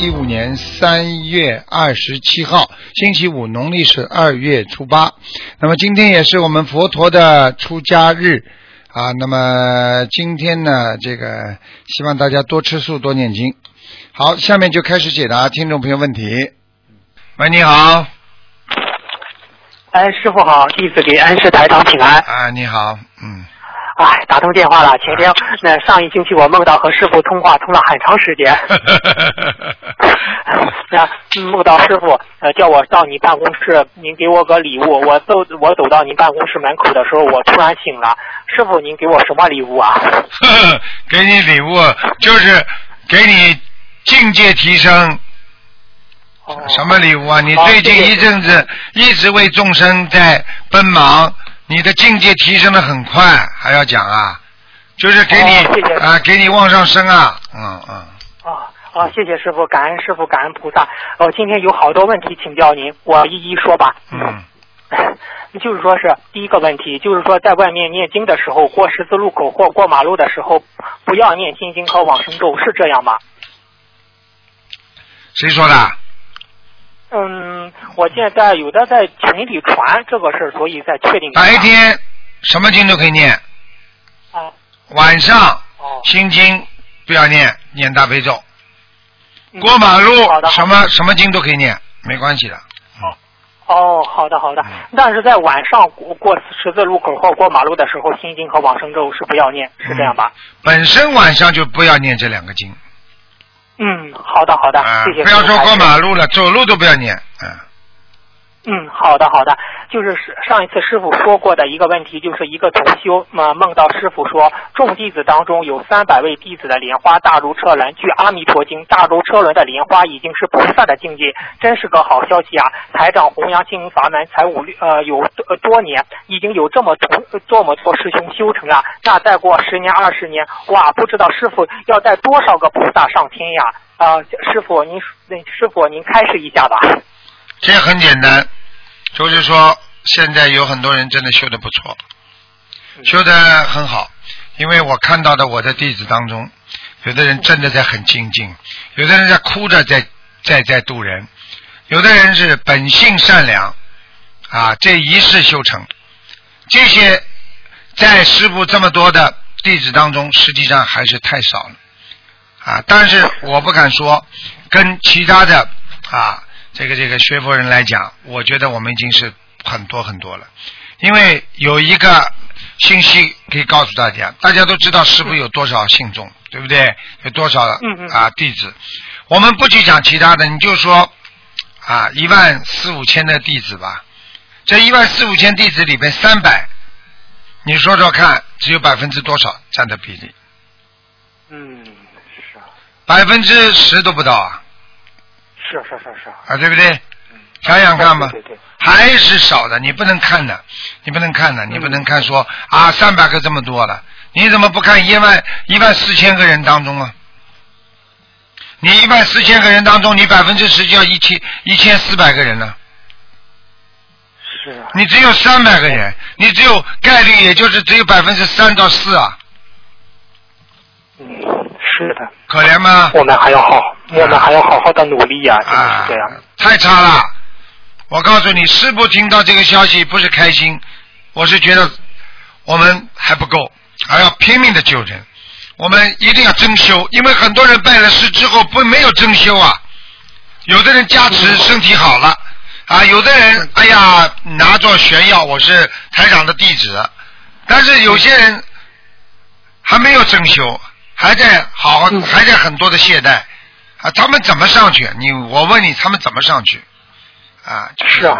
一五年三月二十七号，星期五，农历是二月初八。那么今天也是我们佛陀的出家日啊。那么今天呢，这个希望大家多吃素，多念经。好，下面就开始解答听众朋友问题。喂，你好。哎，师傅好，弟子给安师台长请安。啊，你好，嗯。哎，打通电话了。前天 那上一星期我梦到和师傅通话，通了很长时间。那梦到师傅呃叫我到你办公室，您给我个礼物。我走我走到您办公室门口的时候，我突然醒了。师傅，您给我什么礼物啊？给你礼物就是给你境界提升。哦什么礼物啊？你最近一阵子一直为众生在奔忙，你的境界提升的很快，还要讲啊？就是给你啊，给你往上升啊，嗯嗯。啊啊！谢谢师傅，感恩师傅，感恩菩萨。哦，今天有好多问题请教您，我一一说吧。嗯，就是说是第一个问题，就是说在外面念经的时候，过十字路口或过马路的时候，不要念心经和往生咒，是这样吗？谁说的？嗯，我现在有的在群里传这个事儿，所以在确定。白天什么经都可以念，啊晚上哦，心经不要念，念大悲咒。嗯过马路什么什么经都可以念，没关系的。哦，好的好的嗯。但是在晚上过过十字路口或过马路的时候，心经和往生咒是不要念，是这样吧？本身晚上就不要念这两个经嗯，好的好的，啊，谢谢。不要说过马。路了，走路都不要念，嗯。嗯，好的好的，就是上一次师傅说过的一个问题，就是一个同修嘛梦到师傅说，众弟子当中有三百位弟子的莲花大如车轮，据《阿弥陀经》，大如车轮的莲花已经是菩萨的境界，真是个好消息啊！台长弘扬心灵法门才五六呃有呃多年，已经有这么多这么多师兄修成了，那再过十年二十年，哇，不知道师傅要带多少个菩萨上天呀！啊、师傅您那师傅您开示一下吧。这很简单，就是说现在有很多人真的修的不错，修的很好，因为我看到的我的弟子当中，有的人真的在很精进，有的人在哭着在在在渡人，有的人是本性善良，啊，这一世修成，这些在师傅这么多的弟子当中，实际上还是太少了。啊，但是我不敢说，跟其他的啊，这个这个学佛人来讲，我觉得我们已经是很多很多了。因为有一个信息可以告诉大家，大家都知道师傅有多少信众，对不对？有多少啊弟子？我们不去讲其他的，你就说啊一万四五千的弟子吧，这一万四五千弟子里边三百，你说说看，只有百分之多少占的比例？嗯，是啊，百分之十都不到啊，是是是是，啊，对不对？想想看吧，对对对，还是少的，你不能看的，你不能看的，你不能看说啊三百个这么多了，你怎么不看一万一万四千个人当中啊？你一万四千个人当中，你百分之十就要一千一千四百个人呢，是啊，你只有三百个人，你只有概率也就是只有百分之三到四啊，嗯，是的，可怜吗？我们还要好，我们还要好好的努力呀、真的啊是这样。，太差了！我告诉你，师傅听到这个消息不是开心，我是觉得我们还不够，还要拼命的救人。我们一定要真修，因为很多人拜了师之后不没有真修啊。有的人加持身体好了啊，有的人哎呀拿着炫耀我是台长的弟子，但是有些人还没有真修，还在好好还在很多的懈怠啊，他们怎么上去？你我问你，他们怎么上去？啊，就是啊，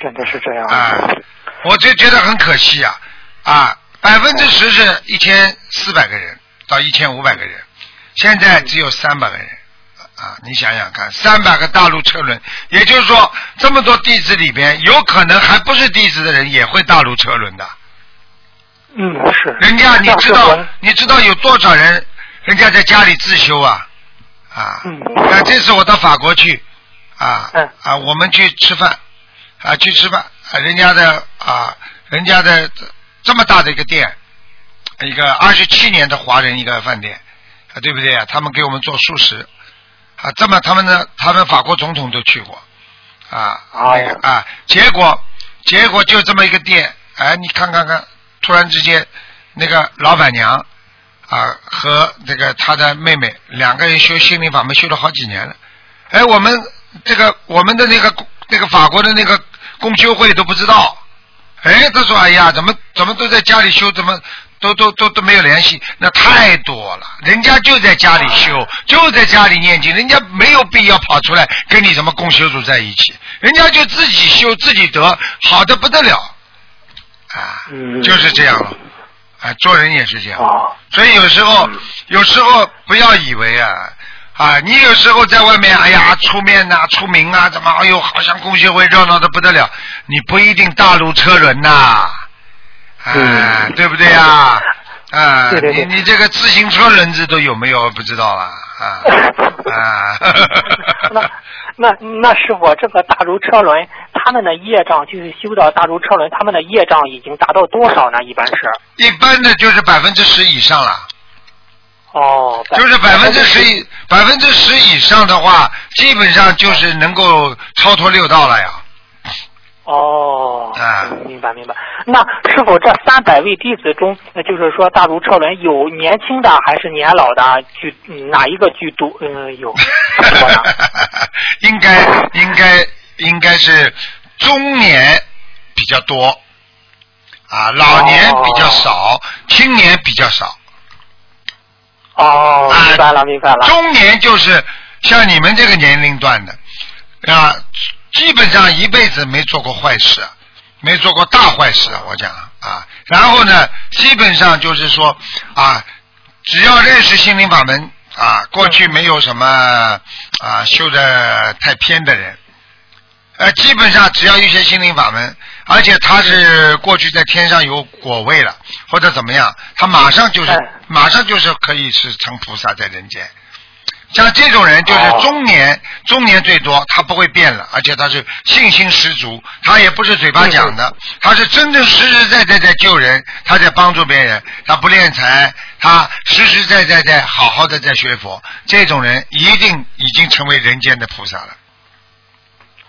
真的是这样。啊，我就觉得很可惜啊啊，百分之十是一千四百个人到一千五百个人，现在只有三百个人啊，你想想看，三百个大陆车轮，也就是说这么多弟子里边，有可能还不是弟子的人也会大陆车轮的嗯，是。人家你知道你知道有多少人，人家在家里自修啊啊！嗯啊，这次我到法国去啊嗯啊，我们去吃饭啊，去吃饭，啊人家的啊，人家的这么大的一个店，一个二十七年的华人一个饭店啊，对不对啊？他们给我们做素食啊，这么他们的，他们法国总统都去过啊，哎啊，结果结果就这么一个店，哎，你看看看，突然之间那个老板娘啊和这个他的妹妹两个人修心灵法门修了好几年了，哎，我们这个我们的那个那个法国的那个公修会都不知道，哎，他说哎呀，怎么怎么都在家里修，怎么都都都都没有联系，那太多了，人家就在家里修，就在家里念经，人家没有必要跑出来跟你什么共修组在一起，人家就自己修自己得，好的不得了，啊，嗯就是这样了，啊，做人也是这样。哦，所以有时候，有时候不要以为啊啊，你有时候在外面，哎呀，出面呐、出名啊，怎么，哎呦，好像工学会热闹的不得了，你不一定大如车轮呐、啊，嗯。对不对呀？啊，对对对你你这个自行车轮子都有没有不知道了啊啊 那那那是我，这个大如车轮，他们的业障就是修到大如车轮，他们的业障已经达到多少呢？一般是？一般的就是百分之十以上了。哦，就是百分之十以百分之十以上的话，基本上就是能够超脱六道了呀。哦，啊明白明白。那是否，这三百位弟子中，呃就是说大如车轮有年轻的还是年老的居、嗯哪一个居多？嗯，有多呢？应该应该应该是中年比较多，啊，老年比较少，青年比较少。哦，啊明白了明白了。中年就是像你们这个年龄段的啊，基本上一辈子没做过坏事，没做过大坏事，我讲啊。然后呢，基本上就是说啊，只要认识心灵法门啊，过去没有什么啊修的太偏的人，呃，基本上只要一些心灵法门，而且他是过去在天上有果位了，或者怎么样，他马上就是哎马上就是可以是成菩萨在人间。像这种人就是哦中年，中年最多，他不会变了，而且他是信心十足，他也不是嘴巴讲的，他是真正实实在在在救人，他在帮助别人，他不敛财，他实实在在在好好的在学佛，这种人一定已经成为人间的菩萨了。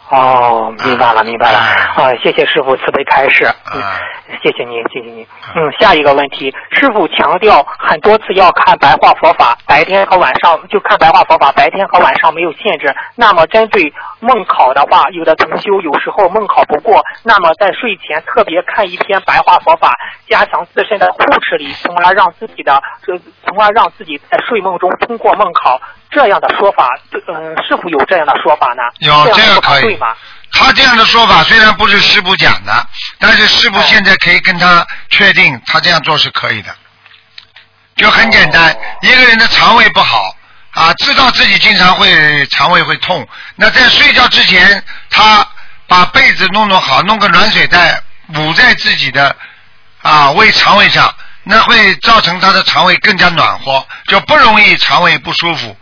哦，明白了，明白了。啊啊，谢谢师傅慈悲开示。嗯啊，谢谢您，谢谢您。嗯，下一个问题，师傅强调很多次要看白话佛法，白天和晚上就看白话佛法，白天和晚上没有限制。那么针对梦考的话，有的同修有时候梦考不过，那么在睡前特别看一篇白话佛法，加强自身的护持力，从而让自己的这，从而让自己在睡梦中通过梦考。这样的说法，嗯、是否有这样的说法呢？有这个可以对吗？他这样的说法虽然不是师傅讲的，但是师傅哎现在可以跟他确定，他这样做是可以的。就很简单哦，一个人的肠胃不好啊，知道自己经常会肠胃会痛，那在睡觉之前，他把被子弄弄好，弄个暖水袋捂在自己的啊胃肠胃上，那会造成他的肠胃更加暖和，就不容易肠胃不舒服。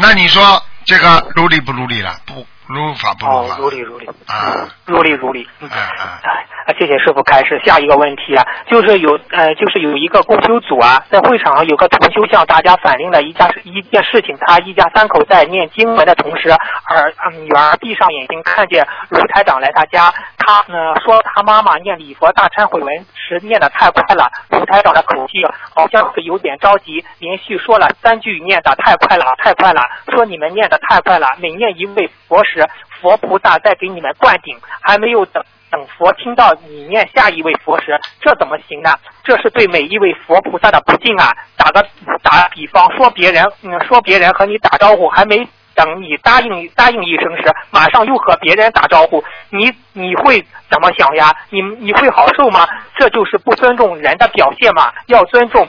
那你说这个如理不如理了？不如法不如哦法，如理如理。啊，如理如理。嗯。啊啊。哎，啊谢谢师傅开始。下一个问题啊，就是有呃，就是有一个共修组啊，在会场有个同修向大家反映了一家一件事情，他一家三口在念经文的同时，儿女儿闭上眼睛看见卢台长来他家，他呢说他妈妈念礼佛大忏悔文时念的太快了，卢台长的口气好像是有点着急，连续说了三句念的太快了，太快了，说你们念的太快了，每念一位佛时，佛菩萨在给你们灌顶，还没有等。等佛听到你念下一位佛时，这怎么行呢？这是对每一位佛菩萨的不敬啊！打个打比方，说别人，嗯，说别人和你打招呼，还没等你答应答应一声时，马上又和别人打招呼，你你会怎么想呀？你你会好受吗？这就是不尊重人的表现嘛！要尊重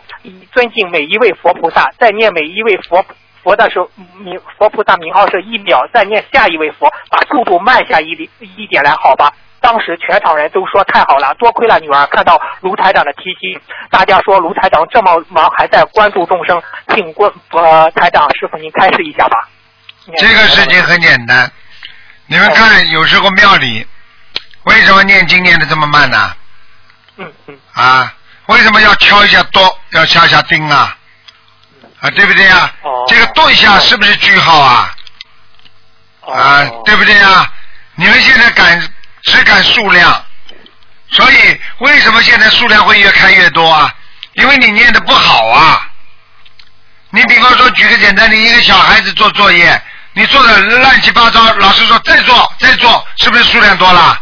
尊敬每一位佛菩萨，在念每一位佛。佛的时候，名佛菩萨名号是一秒，再念下一位佛，把速度慢下一点一点来，好吧？当时全场人都说太好了，多亏了女儿看到卢台长的提醒。大家说卢台长这么忙还在关注众生，请关呃台长师傅您开示一下吧。这个事情很简单，你们看，有时候庙里为什么念经念的这么慢呢？嗯嗯啊，为什么要敲一下哆，要下下钉啊？啊，对不对呀？哦这个剁一下是不是句号啊？啊，哦对不对呀？你们现在赶只赶数量，所以为什么现在数量会越开越多啊？因为你念的不好啊。你比方说，举个简单的，一个小孩子做作业，你做的乱七八糟，老师说再做再做，是不是数量多了？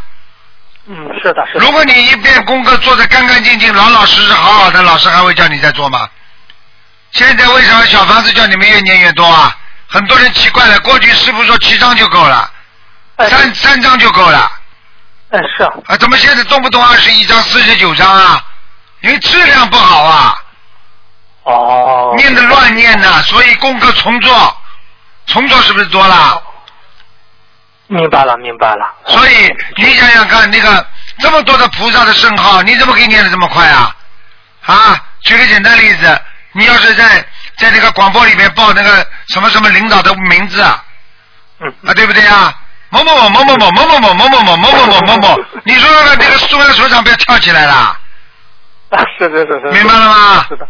嗯是的是的如果你一遍功课做的干干净净、老老实实、好好的，老师还会叫你再做吗？现在为什么小房子叫你们越念越多啊？很多人奇怪了，过去师傅说七张就够了，哎三三张就够了，嗯是啊，啊怎么现在动不动二十一张、四十九张啊？因为质量不好啊，哦念的乱念呐、所以功课重做，重做是不是多了？明白了明白了。所以你想想看，那个这么多的菩萨的圣号，你怎么可以念的这么快啊？啊，举个简单例子，你要是在在那个广播里面报那个什么什么领导的名字啊，嗯啊，对不对啊？某某某某某某某某某某某某某某某某，你说那个那个中央首长不要跳起来了？啊是是是是。明白了吗是的，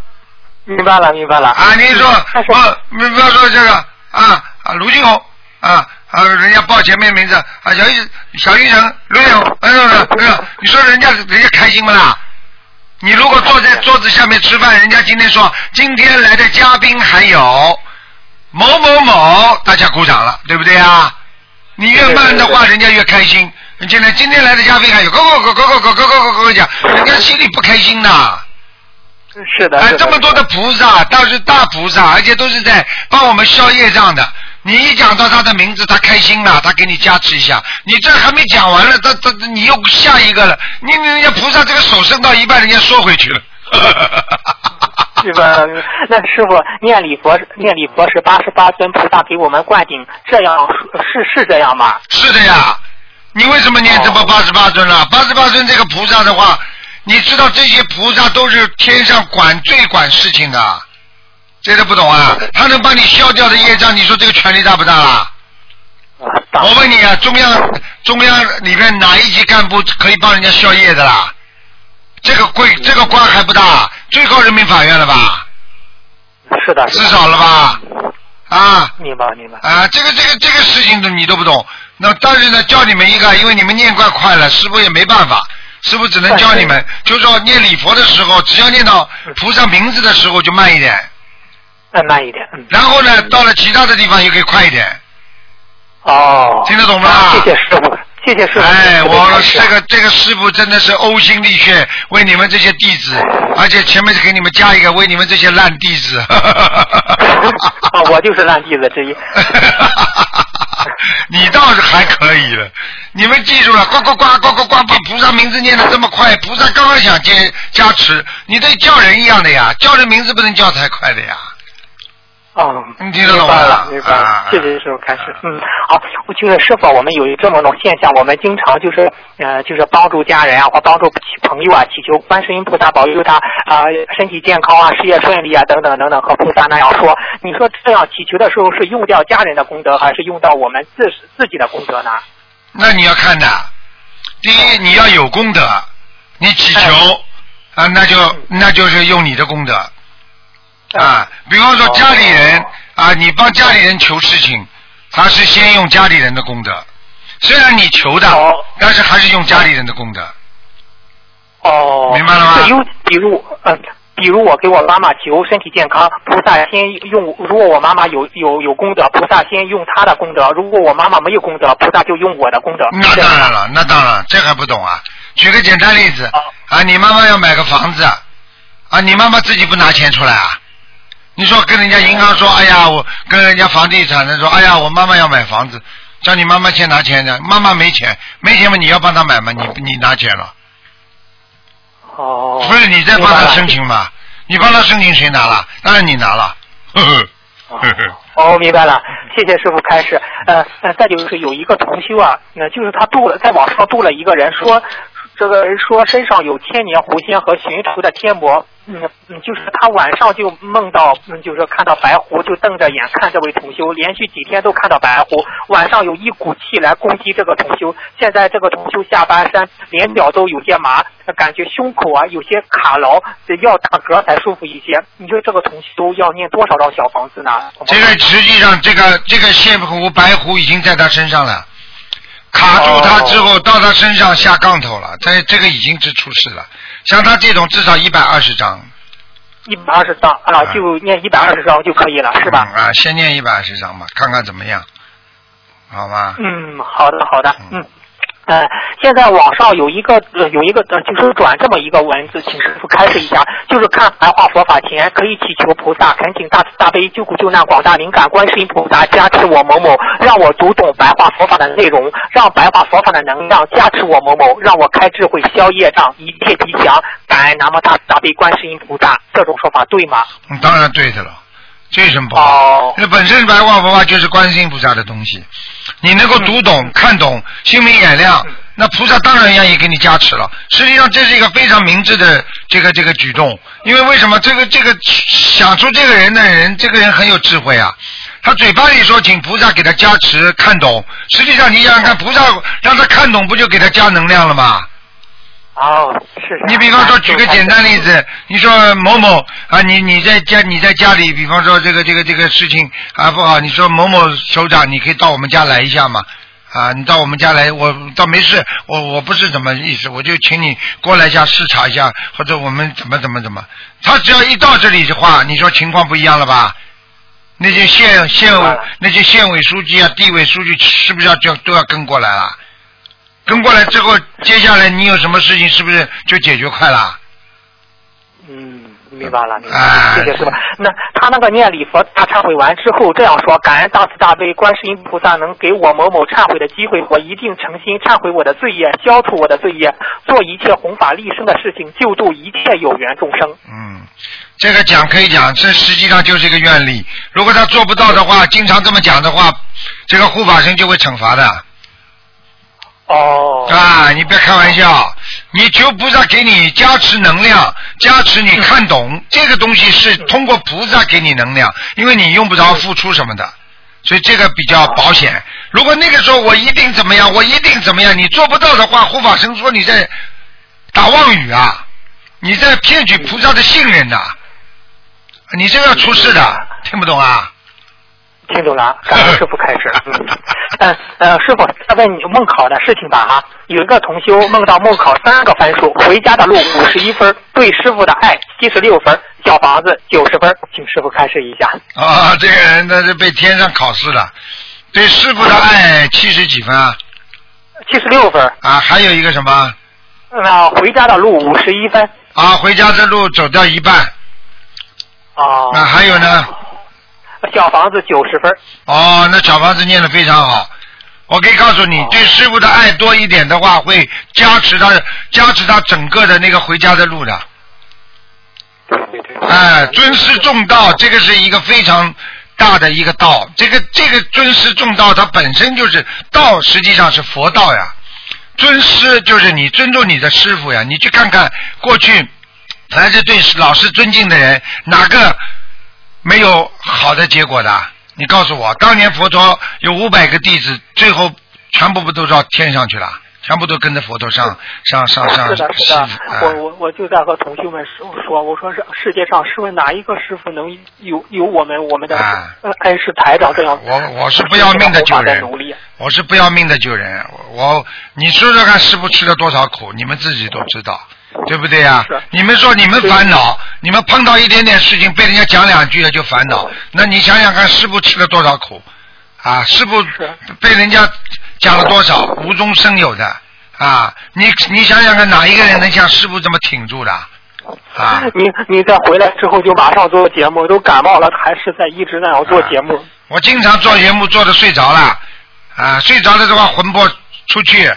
明白了明白了。啊，你说啊，你不要说这个啊啊，卢俊宏啊啊，人家报前面名字啊，小玉小玉成卢俊宏，哎呦哎呦，你说人家人家开心不啦？你如果坐在桌子下面吃饭，人家今天说今天来的嘉宾还有某某某，大家鼓掌了，对不对啊？你越慢的话，人家越开心。现在今天来的嘉宾还有，go go go go go go go go go go 讲，人家心里不开心呐。是的。哎，这么多的菩萨，倒是大菩萨，而且都是在帮我们消业障的。你一讲到他的名字，他开心了，他给你加持一下。你这还没讲完了，他他你又下一个了。你你人家菩萨这个手伸到一半，人家缩回去了。是吧？那师傅念礼佛念礼佛是八十八尊菩萨给我们灌顶，这样是是这样吗？是的呀，你为什么念这么哦八十八尊了？八十八尊这个菩萨的话，你知道这些菩萨都是天上管最管事情的，这都不懂啊？他能帮你消掉的业障，你说这个权力大不大啦？啊，我问你啊，中央中央里面哪一级干部可以帮人家消业的啦？这个贵这个官还不大，最高人民法院了吧？是的，是少了吧？啊明白明白。啊，这个这个这个事情都你都不懂。那但是呢，教你们一个，因为你们念怪快了，师傅也没办法，师傅只能教你们，就是说念礼佛的时候，只要念到菩萨名字的时候就慢一点，再慢一点，嗯。然后呢，到了其他的地方也可以快一点。哦。听得懂吗啊谢谢师傅，谢谢师傅。哎，我这个这个师傅真的是呕心沥血为你们这些弟子，而且前面给你们加一个为你们这些烂弟子。啊，我就是烂弟子之一。你倒是还可以了，你们记住了，呱呱呱呱呱呱，把菩萨名字念得这么快，菩萨刚刚想接加持，你得叫人一样的呀，叫人名字不能叫太快的呀。哦，你听得懂明白吗了，明白了啊，谢谢师傅开始。嗯，好，我就是师傅，我们有这么种现象，我们经常就是呃，就是帮助家人啊，或帮助朋友啊，祈求观世音菩萨保佑他啊、身体健康啊，事业顺利啊，等等等等，和菩萨那样说。你说这样祈求的时候是用掉家人的功德，还是用到我们自自己的功德呢？那你要看的，第一你要有功德，你祈求啊，那就那就是用你的功德啊。比方说家里人啊，你帮家里人求事情，他是先用家里人的功德，虽然你求的哦，但是还是用家里人的功德。哦，明白了吗比如，比如，呃，比如我给我妈妈求身体健康，菩萨先用，如果我妈妈有有有功德，菩萨先用她的功德；如果我妈妈没有功德，菩萨就用我的功德。那当然了，那当然，这还不懂啊？举个简单例子哦啊，你妈妈要买个房子啊，你妈妈自己不拿钱出来啊？你说跟人家银行说，哎呀，我跟人家房地产的说，哎呀，我妈妈要买房子，叫你妈妈先拿钱的，妈妈没钱，没钱嘛，你要帮她买嘛，你你拿钱了，哦，不是你在帮她申请嘛？你帮她申请谁拿了？当然你拿了，呵呵呵呵。哦，明白了，谢谢师傅开始。呃，呃再就是有一个同修啊，那就是他度了，在网上度了一个人说，这个人说身上有千年狐仙和寻仇的天魔，嗯嗯，就是他晚上就梦到，嗯，就是看到白狐，就瞪着眼看这位同修，连续几天都看到白狐，晚上有一股气来攻击这个同修，现在这个同修下半身连脚都有些麻，感觉胸口啊有些卡牢，要打嗝才舒服一些。你说这个同修要念多少张小房子呢？这个实际上，这个这个线狐白狐已经在他身上了，卡住他之后，到他身上下杠头了，这这个已经是出事了。像他这种至少一百二十张，一百二十张啊，就念一百二十张就可以了，是吧？嗯啊，先念一百二十张吧，看看怎么样，好吧？嗯，好的好的，嗯。呃，现在网上有一个呃有一个呃就是转这么一个文字，请师傅开示一下，就是看白话佛法前可以祈求菩萨恳请大慈大悲救苦救难广大灵感观世音菩萨加持我某某，让我读懂白话佛法的内容，让白话佛法的能量加持我某某，让我开智慧消业障，一切吉祥，感恩南无大慈大悲观世音菩萨。这种说法对吗？嗯，当然对的了，这有什么不好？那本身白话佛法就是观世音菩萨的东西，你能够读懂、看懂、心明眼亮，那菩萨当然愿意给你加持了。实际上这是一个非常明智的这个这个举动，因为为什么这个这个想出这个人的人，这个人很有智慧啊。他嘴巴里说请菩萨给他加持看懂，实际上你想想看，菩萨让他看懂，不就给他加能量了吗？哦，是。你比方说，举个简单例子，你说某某啊，你你在家你在家里，比方说这个这个这个事情啊不好，你说某某首长，你可以到我们家来一下嘛？啊，你到我们家来，我倒没事，我我不是怎么意思，我就请你过来一下视察一下，或者我们怎么怎么怎么。他只要一到这里的话，你说情况不一样了吧？那些县县委那些县委书记啊、地委书记是不是要就都要跟过来了？跟过来之后，接下来你有什么事情，是不是就解决快了？嗯，明白了，明白了，谢谢师傅。那他那个念礼佛大忏悔完之后，这样说：感恩大慈大悲观世音菩萨能给我某某忏悔的机会，我一定诚心忏悔我的罪业，消除我的罪业，做一切弘法利生的事情，救度一切有缘众生。嗯，这个讲可以讲，这实际上就是一个愿力。如果他做不到的话，经常这么讲的话，这个护法神就会惩罚的。哦。啊，你别开玩笑，你求菩萨给你加持能量，加持你看懂这个东西是通过菩萨给你能量，因为你用不着付出什么的，所以这个比较保险。如果那个时候我一定怎么样，我一定怎么样，你做不到的话，护法神说你在打妄语啊，你在骗取菩萨的信任呐，你这个要出事的，听不懂啊？听懂了，感恩师傅开始。嗯，呃，师傅再问你梦考的事情吧哈。有一个同修梦到梦考三个分数，回家的路五十一分，对师傅的爱七十六分，小房子九十分，请师傅开示一下。啊，这个人那是被天上考试了，对师傅的爱七十几分啊？七十六分。啊，还有一个什么？那回家的路五十一分。啊，回家的路走掉一半。哦。那还有呢？小房子九十分。哦，那小房子念的非常好。我可以告诉你，对师傅的爱多一点的话，会加持他，加持他整个的那个回家的路的。哎，尊师重道，这个是一个非常大的一个道。这个这个尊师重道，它本身就是道，实际上是佛道呀。尊师就是你尊重你的师傅呀。你去看看过去，凡是对老师尊敬的人，哪个？没有好的结果的，你告诉我，当年佛陀有五百个弟子，最后全部不都到天上去了？全部都跟着佛陀上上上上。是的，是的，我我我就在和同学们说，我说是世界上试问哪一个师傅能有有我们我们的恩师台长这样？我我是不要命的救人，我是不要命的救人。我你说说看，师傅吃了多少苦？你们自己都知道。对不对呀？你们说你们烦恼，你们碰到一点点事情被人家讲两句了就烦恼，那你想想看，师傅吃了多少苦啊？师傅被人家讲了多少无中生有的啊？你你想想看，哪一个人能像师傅这么挺住的啊？你你再回来之后就马上做节目，都感冒了还是在一直那样做节目？我经常做节目做的睡着了啊，睡着了的话魂魄出去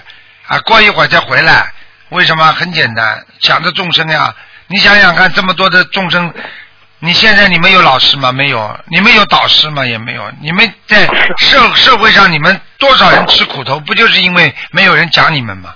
啊，过一会儿再回来。为什么？很简单，想着众生呀！你想想看，这么多的众生，你现在你们有老师吗？没有。你们有导师吗？也没有。你们在社社会上，你们多少人吃苦头？不就是因为没有人讲你们吗？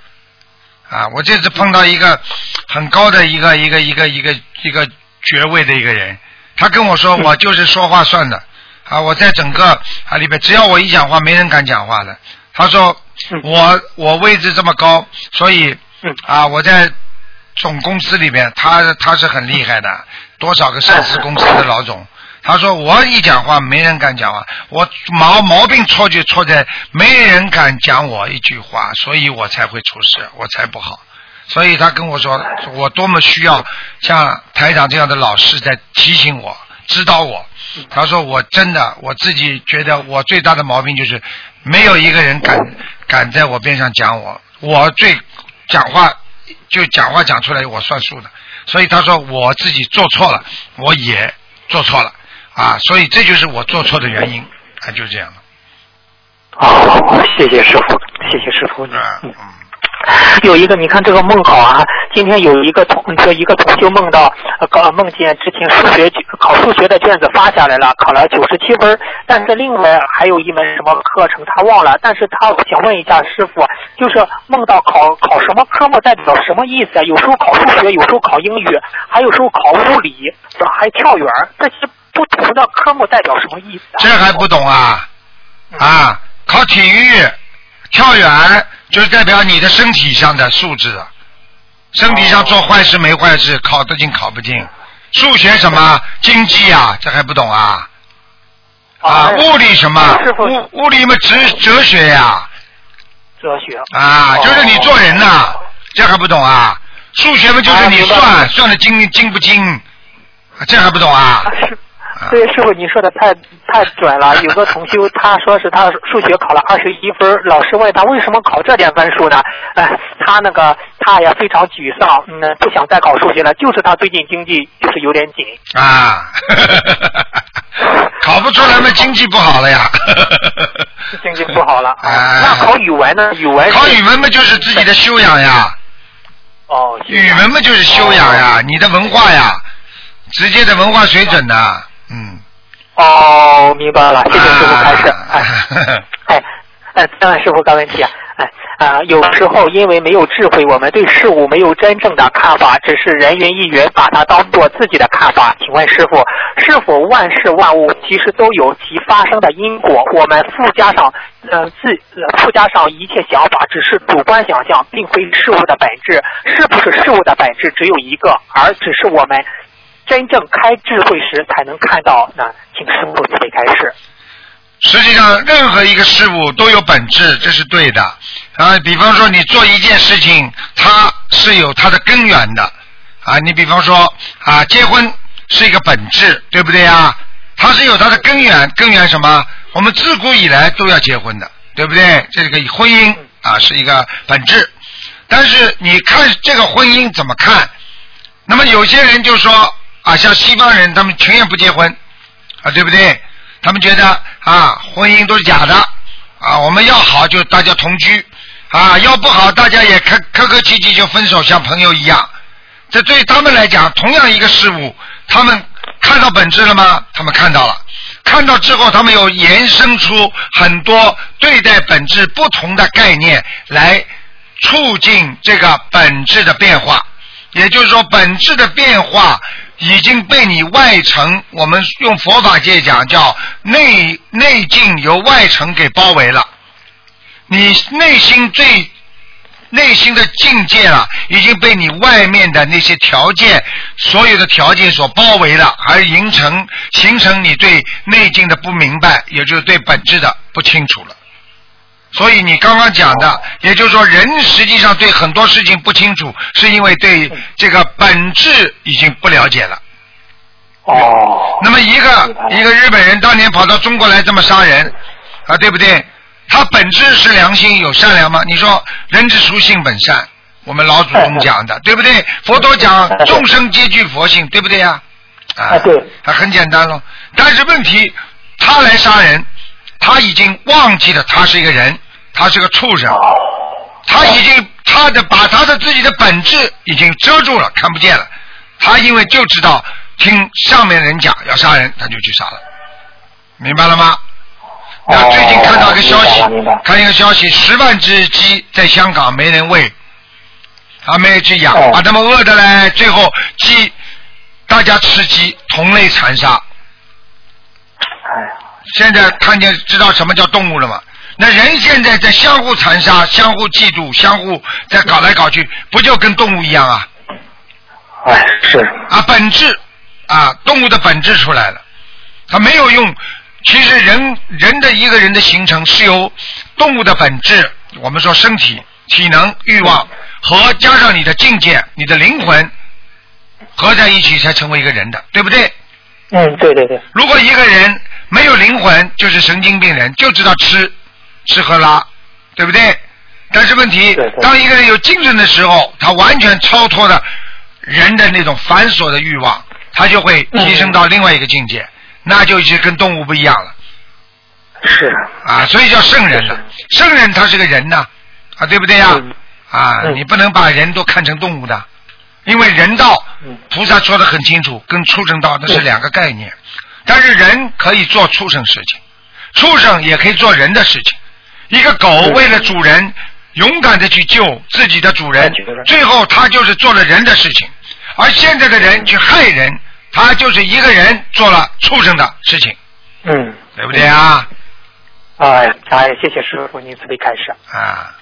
啊！我这次碰到一个很高的一个一个一个一个一个爵位的一个人，他跟我说，我就是说话算的啊！我在整个啊里边，只要我一讲话，没人敢讲话的。他说我我位置这么高，所以啊我在总公司里面，他他是很厉害的。多少个上市公司的老总，他说我一讲话没人敢讲话，我毛毛病错就错在没人敢讲我一句话，所以我才会出事，我才不好。所以他跟我说，我多么需要像台长这样的老师在提醒我、指导我。他说我真的我自己觉得我最大的毛病就是没有一个人敢敢在我边上讲我，我最讲话就讲话讲出来我算数的。所以他说我自己做错了，我也做错了啊，所以这就是我做错的原因，啊，就这样了。好，谢谢师傅，谢谢师傅。嗯。有一个，你看这个梦考啊，今天有一个同说一个同学梦到，呃，梦见之前数学考数学的卷子发下来了，考了九十七分，但是另外还有一门什么课程他忘了，但是他想问一下师傅，就是梦到考考什么科目代表什么意思啊？有时候考数学，有时候考英语，还有时候考物理，还跳远，这些不同的科目代表什么意思啊？这还不懂啊？啊，考体育，跳远。就是代表你的身体上的素质，身体上做坏事没坏事，考得进考不进。数学什么经济啊，这还不懂啊？啊，物理什么？物物理嘛，哲哲学呀。哲学。啊，就是你做人呐，这还不懂啊？数学嘛，就是你算算的精精不精，这还不懂啊？对，师傅，你说的太太准了。有个同修，他说是他数学考了二十一分，老师问他为什么考这点分数呢？哎，他那个他也非常沮丧，嗯，不想再考数学了。就是他最近经济就是有点紧啊，考不出来嘛，经济不好了呀。经济不好了啊。那考语文呢？语文考语文嘛，就是自己的修养呀。哦。语文嘛，就是修养呀，你的文化呀，直接的文化水准呐。嗯，哦，明白了，谢谢师傅开始。哎，哎，张师傅个问题啊，哎啊，有时候因为没有智慧，我们对事物没有真正的看法，只是人云亦云，把它当做自己的看法。请问师傅，是否万事万物其实都有其发生的因果？我们附加上呃自呃附加上一切想法，只是主观想象，并非事物的本质。是不是事物的本质只有一个，而只是我们？真正开智慧时才能看到。那请师傅慈悲开示。实际上，任何一个事物都有本质，这是对的。啊，比方说你做一件事情，它是有它的根源的。啊，你比方说啊，结婚是一个本质，对不对啊？它是有它的根源，根源什么？我们自古以来都要结婚的，对不对？这个婚姻啊是一个本质。但是你看这个婚姻怎么看？那么有些人就说。啊，像西方人，他们情愿不结婚，啊，对不对？他们觉得啊，婚姻都是假的，啊，我们要好就大家同居，啊，要不好大家也客客客气气就分手，像朋友一样。这对他们来讲，同样一个事物，他们看到本质了吗？他们看到了，看到之后，他们又延伸出很多对待本质不同的概念，来促进这个本质的变化。也就是说，本质的变化。已经被你外层，我们用佛法界讲叫内内境由外层给包围了。你内心最内心的境界啊，已经被你外面的那些条件，所有的条件所包围了，而形成形成你对内境的不明白，也就是对本质的不清楚了。所以你刚刚讲的，也就是说，人实际上对很多事情不清楚，是因为对这个本质已经不了解了。哦。那么一个一个日本人当年跑到中国来这么杀人，啊，对不对？他本质是良心有善良吗？你说人之初性本善，我们老祖宗讲的，对不对？佛陀讲众生皆具佛性，对不对呀？啊，对。他很简单喽，但是问题，他来杀人，他已经忘记了他是一个人。他是个畜生，他已经他的把他的自己的本质已经遮住了，看不见了。他因为就知道听上面人讲要杀人，他就去杀了，明白了吗？那哦最近看到一个消息看一个消息，十万只鸡在香港没人喂，啊，没人去养，哦把他们饿的嘞，最后鸡大家吃鸡，同类残杀。现在看见知道什么叫动物了吗？那人现在在相互残杀、相互嫉妒、相互在搞来搞去，不就跟动物一样啊？哎是，啊，本质啊，动物的本质出来了，它没有用。其实人人的一个人的形成是由动物的本质，我们说身体、体能、欲望和加上你的境界、你的灵魂合在一起才成为一个人的，对不对？嗯对对对，如果一个人没有灵魂，就是神经病人，就知道吃吃喝拉，对不对？但是问题当一个人有精神的时候，他完全超脱了人的那种繁琐的欲望，他就会提升到另外一个境界，那就已经跟动物不一样了是，啊！所以叫圣人了。圣人他是个人呐，啊，对不对呀？嗯啊，嗯你不能把人都看成动物的，因为人道嗯，菩萨说的很清楚，跟畜生道那是两个概念。但是人可以做畜生事情，畜生也可以做人的事情。一个狗嗯为了主人，勇敢的去救自己的主人最后他就是做了人的事情。而现在的人去害人，他就是一个人做了畜生的事情，嗯，对不对啊？哎，哎，谢谢师傅，您慈悲开示。啊，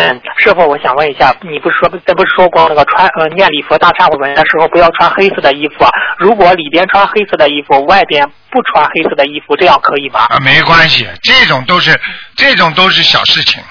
嗯，师傅，我想问一下，你不是说咱不是说过那个穿呃念礼佛大忏悔文的时候不要穿黑色的衣服啊？如果里边穿黑色的衣服，外边不穿黑色的衣服，这样可以吗？啊，没关系，这种都是这种都是小事情。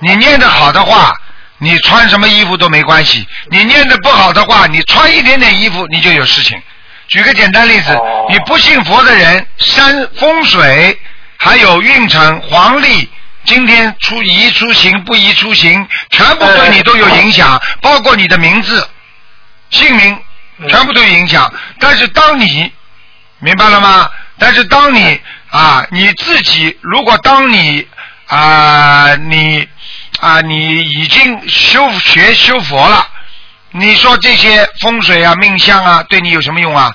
你念得好的话，你穿什么衣服都没关系；你念得不好的话，你穿一点点衣服你就有事情。举个简单例子，哦你不信佛的人，山风水还有运程、黄历，今天出宜出行不宜出行，全部对你都有影响，包括你的名字、姓名，嗯全部都有影响。但是当你明白了吗？但是当你啊，你自己如果当你啊，你啊，你已经修学修佛了，你说这些风水啊、命相啊，对你有什么用啊？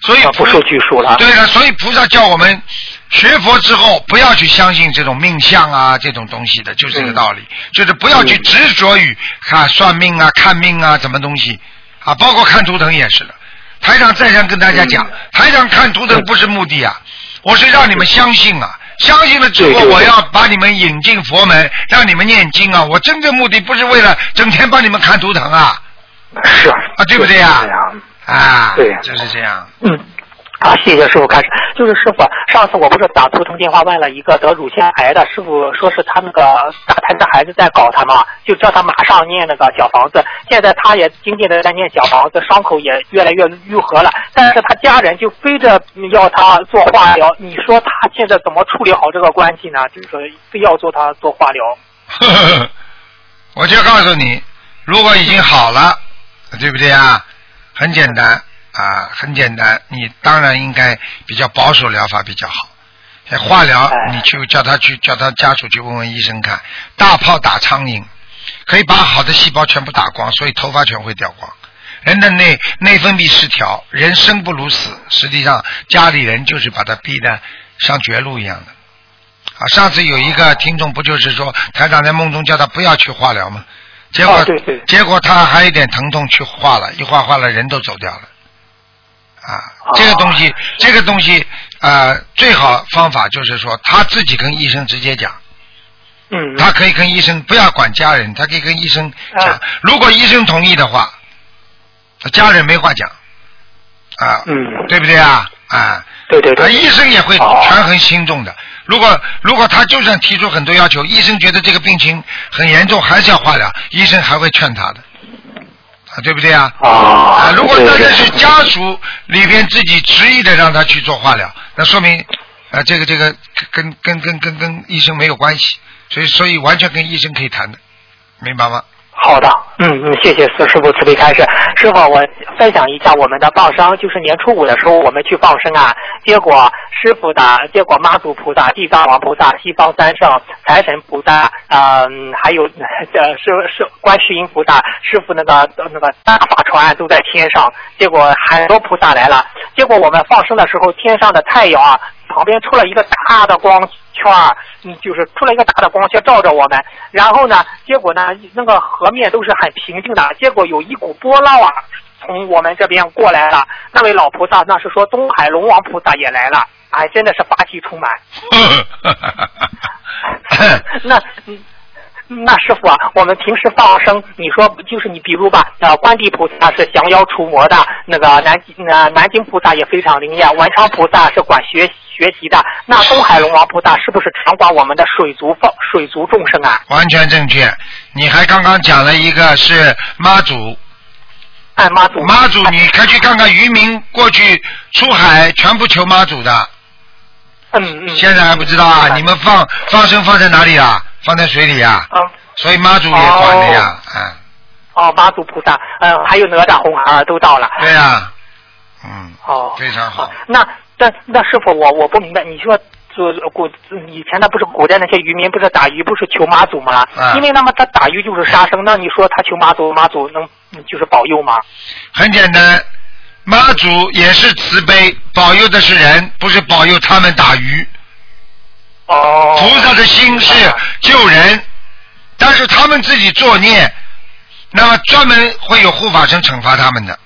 所以啊不受拘束了。对了，所以菩萨叫我们学佛之后不要去相信这种命相啊这种东西的，就是这个道理，就是不要去嗯执着于看算命啊、看命啊什么东西啊，包括看图腾也是的。台长再三跟大家讲，嗯台长看图腾不是目的啊，我是让你们相信啊。相信了之后，我要把你们引进佛门，让你们念经啊！我真正目的不是为了整天帮你们看图腾啊，是啊对不对呀对呀啊，对就是这样。嗯。啊，谢谢师傅开始。就是师傅，上次我不是打图腾电话问了一个得乳腺癌的师傅，说是他那个打胎的孩子在搞他嘛，就叫他马上念那个小房子。现在他也精进的在念小房子，伤口也越来越愈合了。但是他家人就非着要他做化疗，你说他现在怎么处理好这个关系呢？就是说非要做他做化疗。呵呵，我就告诉你，如果已经好了，对不对啊？很简单啊，很简单。你当然应该比较保守疗法比较好。化疗哎，你去叫他去叫他家属去问问医生看，大炮打苍蝇，可以把好的细胞全部打光，所以头发全会掉光。人的内内分泌失调，人生不如死。实际上，家里人就是把他逼得像绝路一样的。啊，上次有一个听众不就是说台长在梦中叫他不要去化疗吗？结果、结果他还有点疼痛去化了，一化化了人都走掉了。啊，这个东西，这个东西，呃，最好方法就是说他自己跟医生直接讲，嗯，他可以跟医生不要管家人，他可以跟医生讲。啊，如果医生同意的话，家人没话讲，啊，嗯。对不对啊？啊，啊，对对。对，医生也会哦。权衡轻重的。如果如果他就算提出很多要求，医生觉得这个病情很严重，还是要化疗，医生还会劝他的，啊，对不对啊？啊啊，如果对对真的是家属里边自己执意的让他去做化疗，那说明啊，这个这个跟跟跟跟跟医生没有关系，所以所以完全跟医生可以谈的，明白吗？好的，嗯嗯，谢谢师师傅慈悲开示。师傅，我分享一下我们的放生，就是年初五的时候我们去放生啊，结果师傅的，结果妈祖菩萨、地藏王菩萨、西方三圣、财神菩萨，嗯，还有呃是是观世音菩萨，师傅那个那个大法船都在天上，结果很多菩萨来了，结果我们放生的时候，天上的太阳啊。旁边出了一个大的光圈儿，嗯，就是出了一个大的光圈照着我们。然后呢，结果呢，那个河面都是很平静的。结果有一股波浪啊，从我们这边过来了。那位老菩萨，那是说东海龙王菩萨也来了。哎，真的是法气充满。那嗯。那师傅啊，我们平时放生，你说就是你比如吧，呃，观地菩萨是降妖除魔的，那个南呃南京菩萨也非常灵验，文昌菩萨是管学学习的，那东海龙王菩萨是不是常管我们的水族放水族众生啊？完全正确，你还刚刚讲了一个是妈祖，哎妈祖，妈祖，你可去看看渔民过去出海全部求妈祖的，嗯嗯，现在还不知道啊？你们放放生放在哪里啊？放在水里呀，嗯，所以妈祖也管的呀，嗯。哦，妈祖菩萨，嗯，还有哪吒、红孩儿都到了。对呀，嗯。哦。非常好。那但那师傅，我我不明白，你说做古以前那不是古代那些渔民不是打鱼不是求妈祖吗？嗯。因为那么他打鱼就是杀生，那你说他求妈祖，妈祖能就是保佑吗？很简单，妈祖也是慈悲，保佑的是人，不是保佑他们打鱼。哦，菩萨的心是救人，但是他们自己作孽，那么专门会有护法神惩罚他们的，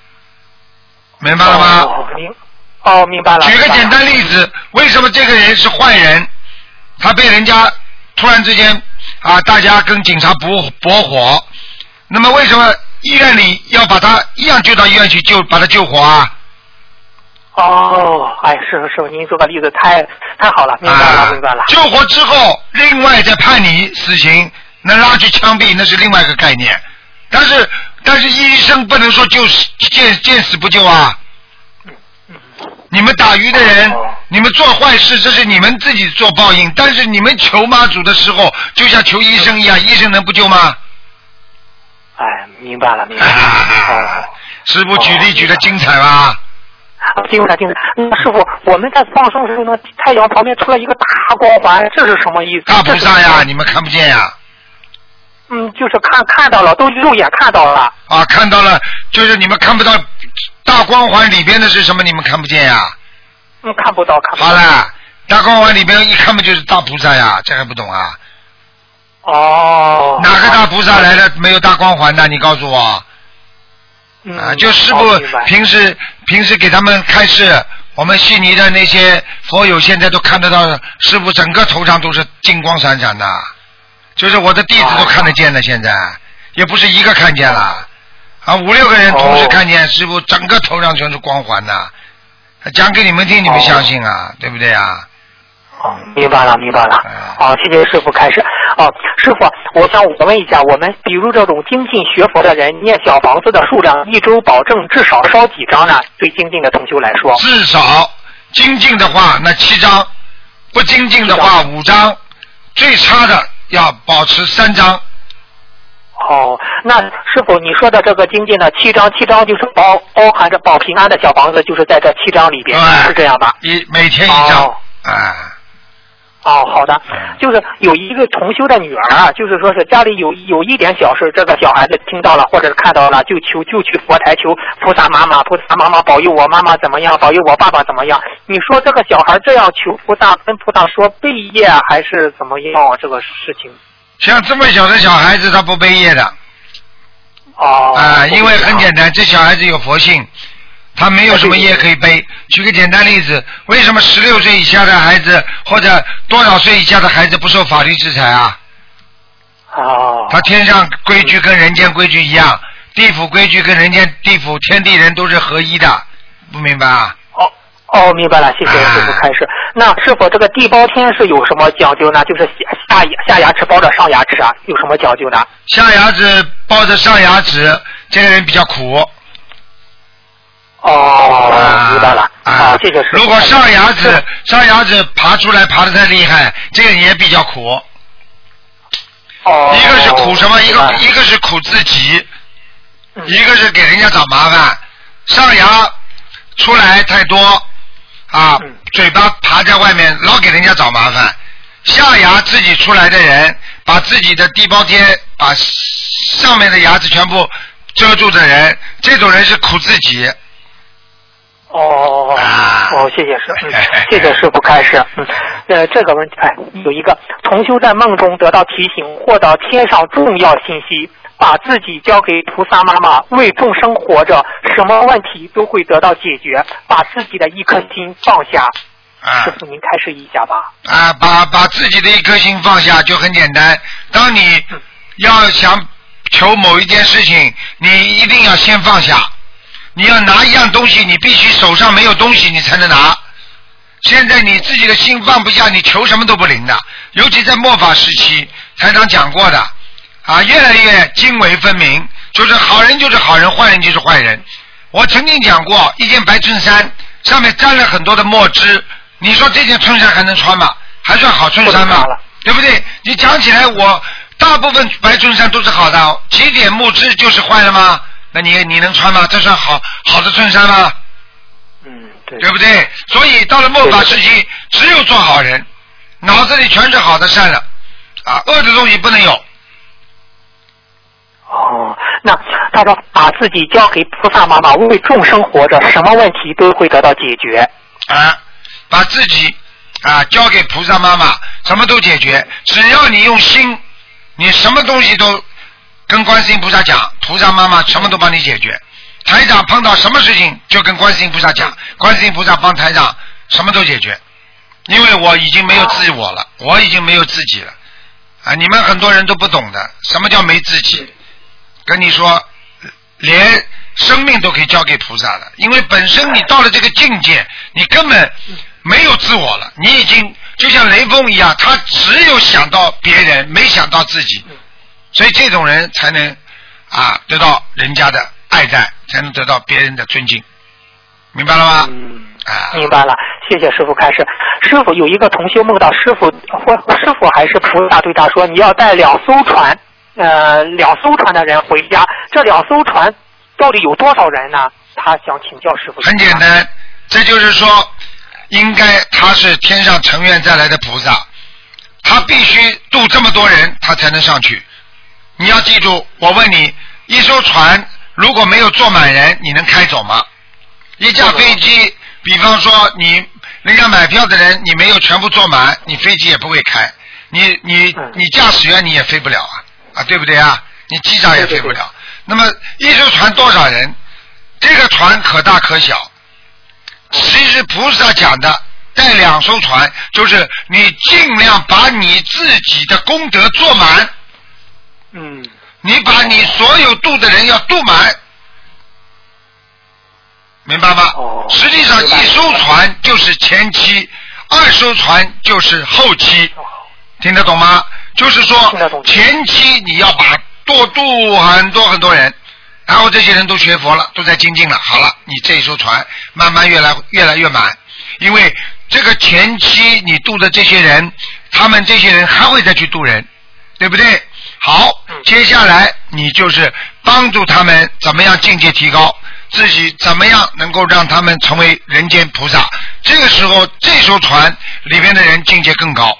明白了吗？哦，明，哦，明白了。举个简单例子，为什么这个人是坏人？他被人家突然之间啊，大家跟警察搏搏火，那么为什么医院里要把他一样救到医院去救，把他救活啊？哦，哎，师傅，师傅，您说个例子太太好了，明白了，明白了。救活之后，另外再判你死刑，那拉去枪毙，那是另外一个概念。但是，但是医生不能说就见见死不救啊。你们打鱼的人，你们做坏事，这是你们自己做报应。但是你们求妈祖的时候，就像求医生一样，医生能不救吗？哎，明白了，明白了。师傅举例举的精彩吧？精彩精彩！那师傅，我们在放生的时候，那太阳旁边出来一个大光环，这是什么意思？大菩萨呀，你们看不见呀？嗯，就是看看到了，都肉眼看到了。啊，看到了，就是你们看不到大光环里边的是什么？你们看不见呀？嗯，看不到，看不到。好了，大光环里边一看不就是大菩萨呀？这还不懂啊？哦。哪个大菩萨来了没有大光环的？你告诉我。啊，就师傅平时平时给他们开示，我们悉尼的那些佛友现在都看得到，师傅整个头上都是金光闪闪的，就是我的弟子都看得见的。现在也不是一个看见了，啊，五六个人同时看见师傅整个头上全是光环的，讲给你们听，你们相信啊，对不对啊？哦，明白了，明白了。好，谢谢师傅开始。哦，师傅，我想我问一下，我们比如这种精进学佛的人，念小房子的数量，一周保证至少烧几张呢？对精进的同修来说，至少精进的话，那七张；不精进的话，五张；最差的要保持三张。哦，那师傅你说的这个精进的七张，七张就是包包含着保平安的小房子，就是在这七张里边，是这样吧？一每天一张，哎。哦，好的，就是有一个同修的女儿啊，就是说是家里有有一点小事，这个小孩子听到了或者是看到了，就求就去佛台求菩萨妈妈，菩萨妈妈保佑我妈妈怎么样，保佑我爸爸怎么样？你说这个小孩这样求菩萨，跟菩萨说背业还是怎么样？这个事情？像这么小的小孩子，他不背业的。哦。啊，因为很简单，这小孩子有佛性。他没有什么业可以背。举个简单例子，为什么十六岁以下的孩子或者多少岁以下的孩子不受法律制裁啊？哦。他天上规矩跟人间规矩一样，地府规矩跟人间地府天地人都是合一的，不明白啊？哦哦，明白了，谢谢师傅开始。那是否这个地包天是有什么讲究呢？就是下下下牙齿包着上牙齿啊，有什么讲究呢？下牙齿包着上牙齿，这个人比较苦。哦，知道了。啊，这个是。如果上牙齿，上牙齿爬出来爬的太厉害，这个也比较苦。哦。一个是苦什么？一个一个是苦自己，嗯一个是给人家找麻烦。上牙出来太多啊嗯，嘴巴爬在外面，老给人家找麻烦。下牙自己出来的人，把自己的地包天，把上面的牙齿全部遮住的人，这种人是苦自己。哦哦哦，谢谢师，嗯，谢谢师傅开始。嗯，呃，这个问题，哎，有一个同修在梦中得到提醒，获得天上重要信息，把自己交给菩萨妈妈，为众生活着，什么问题都会得到解决，把自己的一颗心放下。啊师傅，您开示一下吧。啊，把把自己的一颗心放下就很简单。当你要想求某一件事情，你一定要先放下。你要拿一样东西，你必须手上没有东西，你才能拿。现在你自己的心放不下，你求什么都不灵的。尤其在末法时期，台长讲过的啊，越来越泾渭分明，就是好人就是好人，坏人就是坏人。我曾经讲过，一件白衬衫上面沾了很多的墨汁，你说这件衬衫还能穿吗？还算好衬衫吗？对不对？你讲起来，我大部分白衬衫都是好的，几点墨汁就是坏了吗？那你你能穿吗？这算好好的衬衫吗？嗯，对对不对？所以到了末法时期，只有做好人，脑子里全是好的善的，啊，恶的东西不能有。哦，那他说把自己交给菩萨妈妈，为众生活着，什么问题都会得到解决。啊，把自己啊交给菩萨妈妈，什么都解决。只要你用心，你什么东西都跟观世音菩萨讲，菩萨妈妈什么都帮你解决。台长碰到什么事情就跟观世音菩萨讲，观世音菩萨帮台长什么都解决。因为我已经没有自我了，我已经没有自己了。啊，你们很多人都不懂的，什么叫没自己？跟你说，连生命都可以交给菩萨的，因为本身你到了这个境界，你根本没有自我了，你已经就像雷锋一样，他只有想到别人，没想到自己，所以这种人才能啊得到人家的爱戴，才能得到别人的尊敬，明白了吗？嗯，啊，明白了，谢谢师傅开示。师傅有一个同修梦到师傅或师傅还是菩萨对他说，你要带两艘船，呃，两艘船的人回家。这两艘船到底有多少人呢？他想请教师傅。很简。单，这就是说，应该他是天上成愿再来的菩萨，他必须渡这么多人，他才能上去。你要记住，我问你，一艘船如果没有坐满人，你能开走吗？一架飞机，比方说你人家买票的人，你没有全部坐满，你飞机也不会开。你你嗯你驾驶员你也飞不了啊啊，对不对啊？你机长也飞不对对了。那么一艘船多少人？这个船可大可小。其实菩萨讲的带两艘船，就是你尽量把你自己的功德做满，嗯，你把你所有渡的人要渡满，明白吗？哦实际上，一艘船就是前期，二艘船就是后期，听得懂吗？就是说前期你要把多渡很多很多人，然后这些人都学佛了，都在精进了，好了，你这一艘船慢慢越来越来越满，因为这个前期你渡的这些人，他们这些人还会再去渡人，对不对？好，嗯接下来你就是帮助他们怎么样境界提高，自己怎么样能够让他们成为人间菩萨。这个时候，这艘船里面的人境界更高。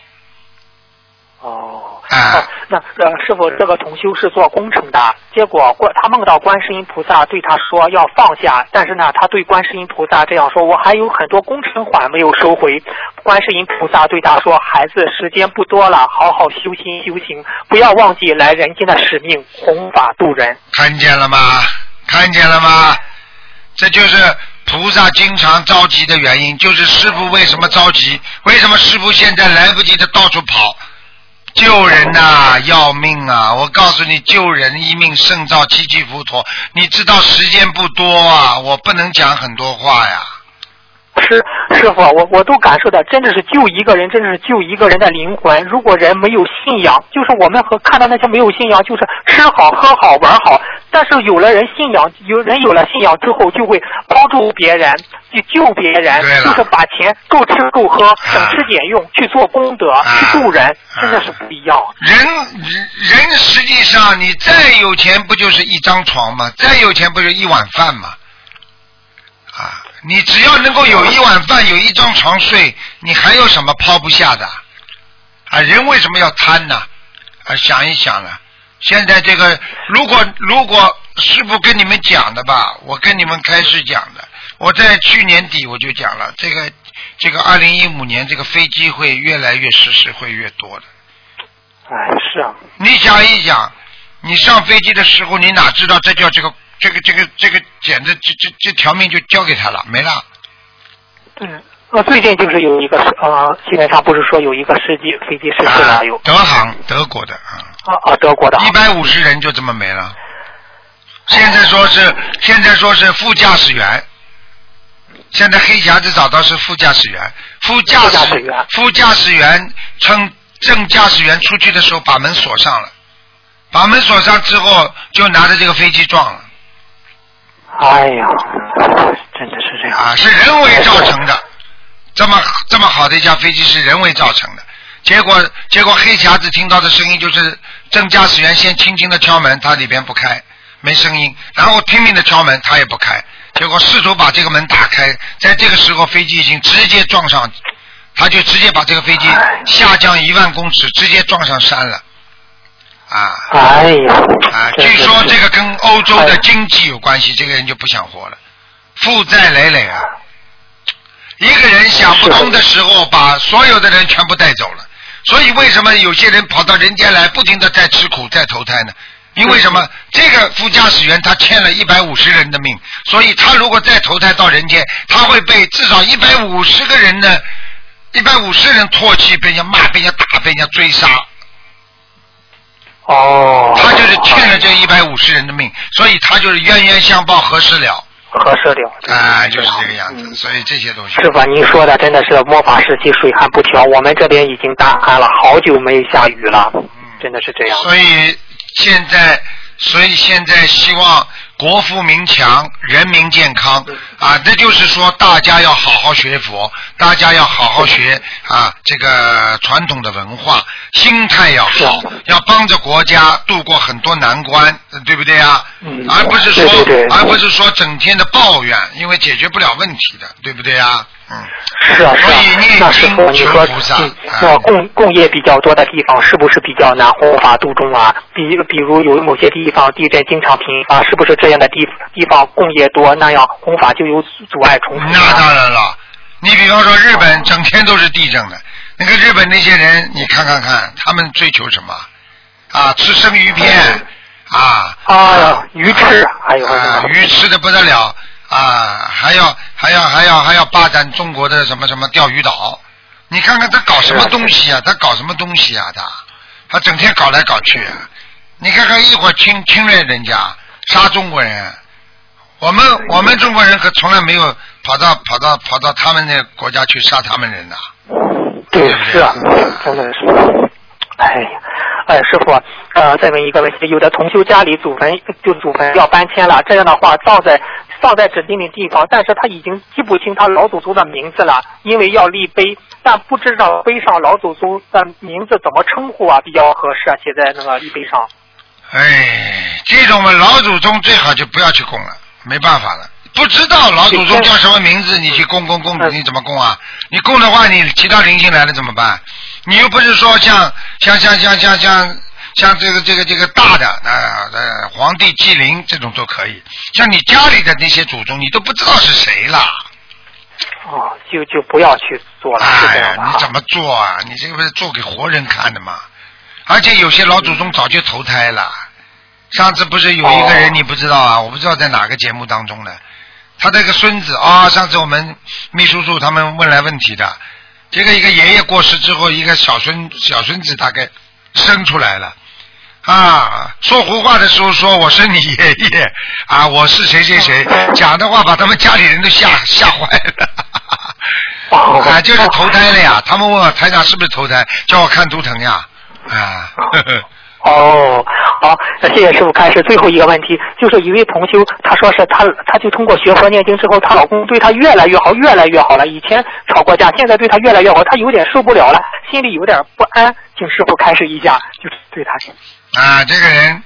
哦，啊哦那呃，师傅，这个同修是做工程的，结果观他梦到观世音菩萨对他说要放下，但是呢，他对观世音菩萨这样说：“我还有很多工程款没有收回。”观世音菩萨对他说：“孩子，时间不多了，好好修心修行，不要忘记来人间的使命，弘法度人。看见了吗？看见了吗？这就是菩萨经常着急的原因，就是师傅为什么着急？为什么师傅现在来不及的到处跑？救人呐、要命啊！我告诉你，救人一命胜造七级浮屠。你知道时间不多啊，我不能讲很多话呀。师师傅，我我都感受到，真的是救一个人，真的是救一个人的灵魂。如果人没有信仰，就是我们和看到那些没有信仰，就是吃好喝好玩好，但是有了人信仰，有人有了信仰之后，就会帮助别人，去救别人，就是把钱够吃够喝，省吃俭用去做功德，去助人，真的是不一样。人人实际上，你再有钱，不就是一张床吗？再有钱，不就一碗饭吗？啊，你只要能够有一碗饭，有一张床睡，你还有什么抛不下的？啊，人为什么要贪呢？啊，想一想了。现在这个，如果如果师傅跟你们讲的吧，我跟你们开始讲的，我在去年底我就讲了，这个这个二零一五年这个飞机会越来越失事，会越多的。哎，是啊，你想一想，你上飞机的时候，你哪知道这叫这个这个这个这个简直这这这条命就交给他了，没了。嗯。我最近就是有一个呃，新闻上不是说有一个司机飞机失事了，有啊德航德国的啊，啊啊，德国的啊一百五十人就这么没了。现在说是现在说是副驾驶员，现在黑匣子找到是副驾驶员，副驾驶驶员副驾驶员乘正驾驶员出去的时候把门锁上了，把门锁上之后就拿着这个飞机撞了哎呀，真的是这样。啊，是人为造成的。这么这么好的一架飞机是人为造成的，结果结果黑匣子听到的声音就是正驾驶员先轻轻的敲门，他里边不开，没声音，然后拼命的敲门，他也不开，结果试图把这个门打开，在这个时候飞机已经直接撞上，他就直接把这个飞机下降一万公尺，直接撞上山了，啊哎呀，啊！据说这个跟欧洲的经济有关系，这个人就不想活了，负债累累啊。一个人想不通的时候，把所有的人全部带走了。所以为什么有些人跑到人间来，不停的在吃苦，在投胎呢？因为什么？这个副驾驶员他欠了一百五十人的命，所以他如果再投胎到人间，他会被至少一百五十个人的，一百五十人唾弃，被人家骂，被人家打，被人家追杀。哦，他就是欠了这一百五十人的命，所以他就是冤冤相报何时了？合适了。啊，就是这个样子。嗯所以这些东西。师傅，您说的真的是魔法时期水旱不调，我们这边已经大旱了，好久没下雨了，真的是这样。所以现在，所以现在希望国富民强，人民健康啊，这就是说大家要好好学佛，大家要好好学啊这个传统的文化，心态要好，要帮着国家度过很多难关，对不对啊？嗯而不是说，对对对而不是说整天的抱怨，因为解决不了问题的，对不对啊？嗯。是啊，是所以念啊。那时候，你经说嗯啊那共共业比较多的地方，是不是比较难弘法度众啊？比比如有某些地方地震经常频啊，是不是这样的地地方工业多，那样弘法就有阻碍重复、啊？那当然了，你比方说日本整天都是地震的，那个日本那些人，你看看看，他们追求什么？啊，吃生鱼片，啊，啊呀，鱼吃，还有啊什，么？鱼吃的不得了，啊，还要还要还要还要霸占中国的什么什么钓鱼岛，你看看他搞什么东西啊？他搞什么东西啊？他他整天搞来搞去，啊你看看一会儿侵侵略人家，杀中国人，我们我们中国人可从来没有跑到跑到跑到他们那个国家去杀他们人呐。对，是啊，真的是。哎呀，哎，师傅，呃，再问一个问题，有的同修家里祖坟就祖坟要搬迁了，这样的话葬在葬在指定的地方，但是他已经记不清他老祖宗的名字了，因为要立碑，但不知道碑上老祖宗的名字怎么称呼啊，比较合适啊，写在那个立碑上。哎，这种嘛，老祖宗最好就不要去供了，没办法了。不知道老祖宗叫什么名字，你去供供供，嗯你怎么供啊？你供的话，你其他灵性来了怎么办？你又不是说像像像像像像像这个这个这个大的啊呃皇帝祭灵这种都可以，像你家里的那些祖宗，你都不知道是谁了。哦，就就不要去做了，是这哎你怎么做啊？你这个不是做给活人看的吗？而且有些老祖宗早就投胎了。上次不是有一个人哦你不知道啊？我不知道在哪个节目当中呢。他这个孙子啊、上次我们秘书处他们问来问题的，这个一个爷爷过世之后，一个小孙小孙子大概生出来了。啊，说胡话的时候说我是你爷爷啊，我是谁谁谁，讲的话把他们家里人都吓吓坏了。哦 啊，就是投胎了呀！他们问我台长是不是投胎，叫我看图腾呀。啊，呵 呵哦，好，那谢谢师傅开始。最后一个问题就是一位同修，他说是他，他就通过学佛念经之后，她老公对她越来越好，越来越好了。以前吵过架，现在对她越来越好，她有点受不了了，心里有点不安，请师傅开始一下，就是对她。啊，这个人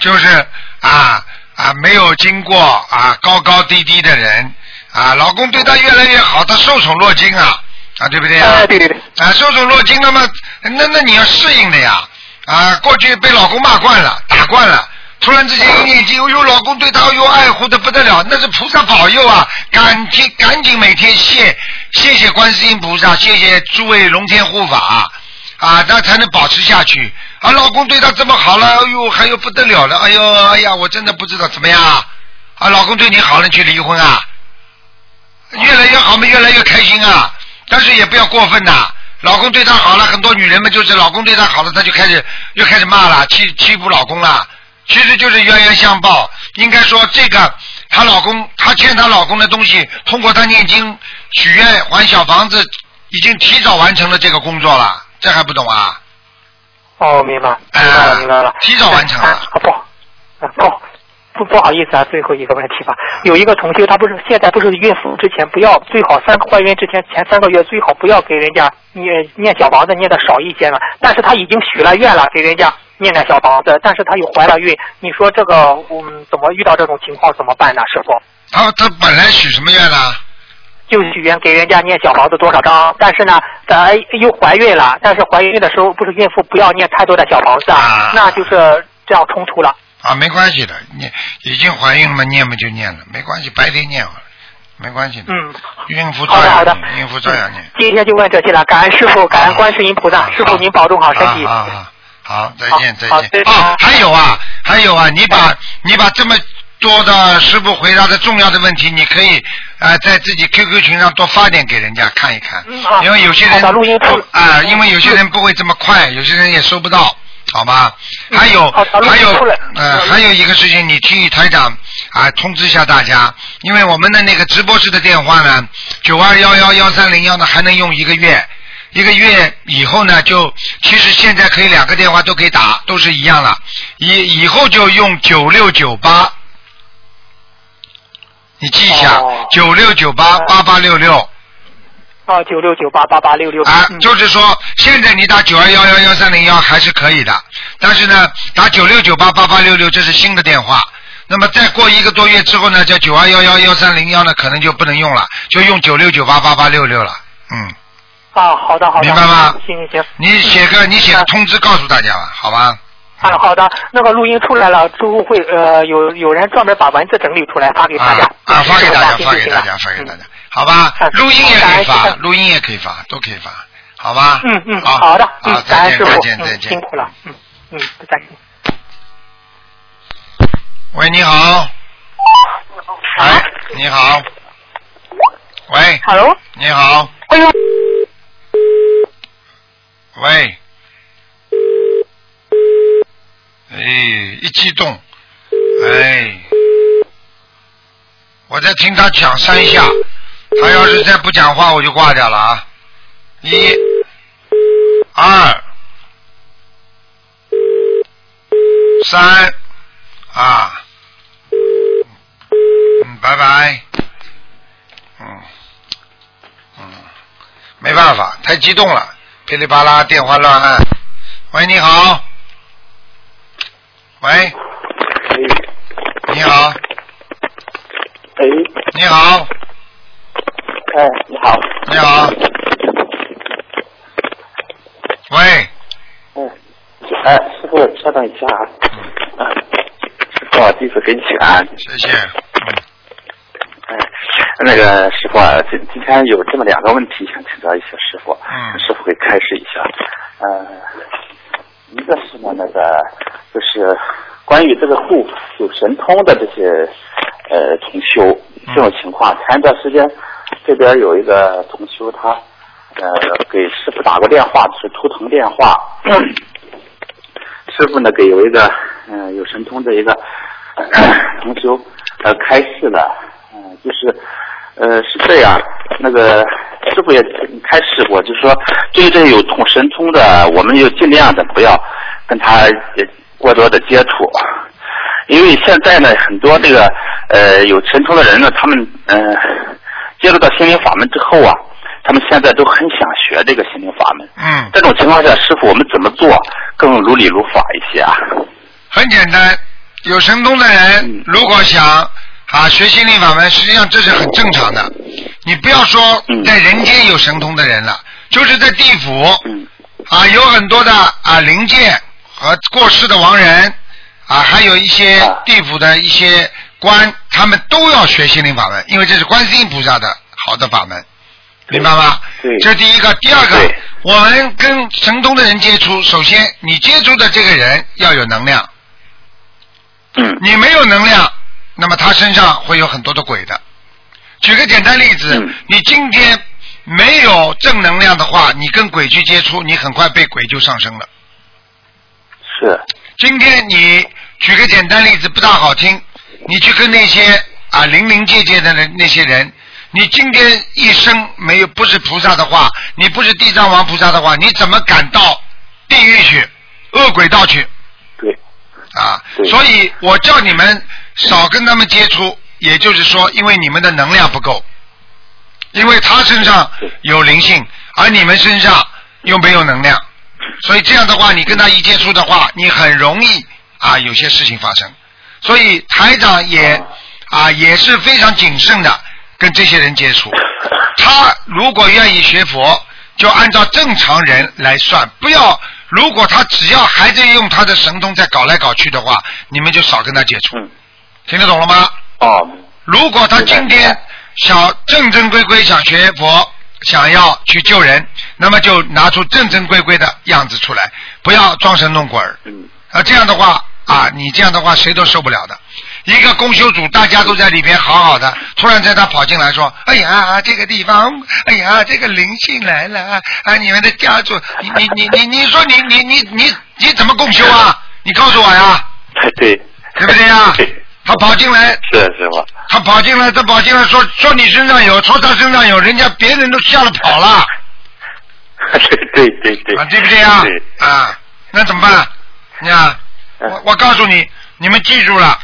就是啊啊，没有经过啊高高低低的人啊，老公对她越来越好，她受宠若惊啊啊，对不对啊？哎，对对对，啊，受宠若惊，那么那那你要适应的呀啊，过去被老公骂惯了，打惯了。突然之间一念经，哟，老公对她又爱护的不得了，那是菩萨保佑啊！赶紧赶紧每天谢谢谢观世音菩萨，谢谢诸位龙天护法啊，那才能保持下去。啊，老公对她这么好了，哎呦，还有不得了了，哎呦，哎呀，我真的不知道怎么样啊！啊，老公对你好了，你去离婚啊？越来越好嘛，越来越开心啊！但是也不要过分呐。老公对她好了，很多女人们就是老公对她好了，她就开始又开始骂了，欺欺负老公了。其实就是冤冤相报。应该说这个，她老公她欠她老公的东西，通过她念经许愿还小房子，已经提早完成了这个工作了。这还不懂啊？哦，明白，明白了，明白了。提早完成了。啊不，啊不。不不好意思啊，最后一个问题吧。有一个同修，他不是现在不是孕妇之前不要最好三怀孕之前前三个月最好不要给人家念念小房子念的少一些嘛。但是他已经许了愿了，给人家念念小房子，但是他又怀了孕。你说这个嗯怎么遇到这种情况怎么办呢，师傅？他他本来许什么愿呢？就许愿给人家念小房子多少张，但是呢，咱又怀孕了，但是怀孕的时候不是孕妇不要念太多的小房子，啊那就是这样冲突了。啊，没关系的，念已经怀孕了嘛，念嘛就念了，没关系，白天念好了，没关系的。嗯，孕妇照样念，孕妇照样念。今天就问这些了，感恩师傅，感恩观世音菩萨，好师傅您保重好身体。啊好，再见再。见啊，还有啊，还有啊，你把你把这么多的师傅回答的重要的问题，你可以啊在自己 QQ 群上多发点给人家看一看因为有些人啊，因为有些人不会这么快，有些人也收不到。好吧，还有还有呃嗯还有一个事情，你替台长啊通知一下大家，因为我们的那个直播室的电话呢，九二幺幺幺三零幺呢还能用一个月，一个月以后呢就其实现在可以两个电话都可以打，都是一样了，以以后就用九六九八，你记一下哦九六九八八八六六。啊，九六九八八八六六。啊，嗯就是说，现在你打九二幺幺幺三零幺还是可以的，但是呢，打九六九八八八六六这是新的电话。那么再过一个多月之后呢，叫九二幺幺幺三零幺呢，可能就不能用了，就用九六九八八八六六了。嗯，啊，好的好的。明白吗行行行。你写个你写个通知告诉大家吧，好吧？啊，好的，那个录音出来了，之后会呃有有人专门把文字整理出来发给大啊家。啊，发给大家，发给大家，发给大家，好吧嗯？录音也可以发，录音也可以发，都可以发，好吧？嗯嗯，好好的，好，嗯，再见，再见，再嗯，见辛。苦了，嗯嗯，再见。喂，你好。哎，你好。喂，Hello，你好。哎呦，喂。哎，一激动，哎，我在听他讲三下，他要是再不讲话，我就挂掉了啊。一、二、三，啊，嗯，拜拜，嗯，嗯，没办法，太激动了，噼里啪啦电话乱按。喂，你好。喂，你好，哎，你好，哎，你好，你好。喂，嗯，哎，师傅，稍等一下啊，啊，师傅，弟子给你请安。谢谢。嗯，哎，那个师傅啊，今今天有这么两个问题想请教一下师傅，嗯。师傅会开始一下。呃，一个是呢，那个就是关于这个护有神通的这些呃同修这种情况，前一段时间这边有一个同修他呃给师傅打过电话，是图腾电话。师傅呢给有一个嗯、呃有神通的一个、呃 同修呃开示了，嗯、就是呃是这样，那个师傅也开示过，就是说对于这有通神通的，我们就尽量的不要跟他呃过多的接触，因为现在呢，很多这个呃有神通的人呢，他们嗯、呃接触到心灵法门之后啊，他们现在都很想学这个心灵法门。嗯，这种情况下，师傅我们怎么做更如理如法一些啊？很简单，有神通的人嗯如果想啊学心灵法门，实际上这是很正常的。你不要说嗯在人间有神通的人了，就是在地府嗯啊有很多的啊灵界和过世的亡人啊，还有一些啊地府的一些官，他们都要学心灵法门，因为这是观世音菩萨的好的法门，明白吗？对这是第一个，第二个，我们跟神通的人接触，首先你接触的这个人要有能量。嗯你没有能量，那么他身上会有很多的鬼的。举个简单例子，嗯你今天没有正能量的话，你跟鬼去接触，你很快被鬼就上升了。是。今天你举个简单例子，不大好听，你去跟那些啊零零界界的人那些人，你今天一生没有不是菩萨的话，你不是地藏王菩萨的话，你怎么敢到地狱去、恶鬼道去？对。啊，所以我叫你们少跟他们接触，也就是说，因为你们的能量不够，因为他身上有灵性，而你们身上又没有能量，所以这样的话，你跟他一接触的话，你很容易啊有些事情发生。所以台长也啊也是非常谨慎的跟这些人接触。他如果愿意学佛，就按照正常人来算，不要。如果他只要还在用他的神通在搞来搞去的话，你们就少跟他接触。嗯听得懂了吗？哦如果他今天想正正规规想学佛，想要去救人，那么就拿出正正规规的样子出来，不要装神弄鬼儿。嗯啊，这样的话啊，你这样的话谁都受不了的。一个公修组，大家都在里边好好的，突然在他跑进来说：“哎呀，这个地方，哎呀，这个灵性来了啊！你们的家族，你你你你你说你你你你你怎么共修啊？你告诉我呀，对对不对呀对？他跑进来，是师傅他跑进来，他跑进来说说你身上有，说他身上有，人家别人都吓得跑了。对对对对啊，对不对呀？对。啊，那怎么办？你看，嗯。我我告诉你，你们记住了。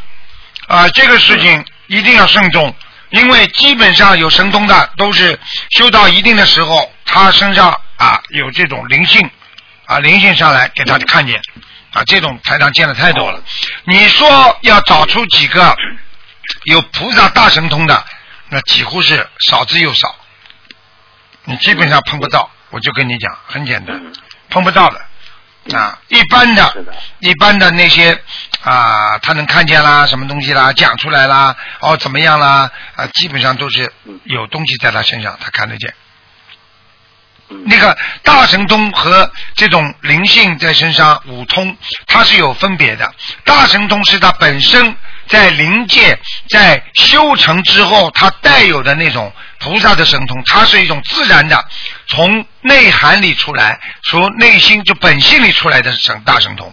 啊，这个事情一定要慎重，因为基本上有神通的都是修到一定的时候，他身上啊有这种灵性啊灵性上来给他看见啊，这种台上见的太多了。你说要找出几个有菩萨大神通的，那几乎是少之又少，你基本上碰不到。我就跟你讲，很简单，嗯碰不到的。啊，一般的，一般的那些啊，他能看见啦，什么东西啦，讲出来啦，哦，怎么样啦，啊，基本上都是嗯有东西在他身上，他看得见。嗯。那个大神通和这种灵性在身上五通，它是有分别的。大神通是它本身在灵界在修成之后，它带有的那种菩萨的神通，它是一种自然的，从内涵里出来，从内心就本性里出来的神大神通，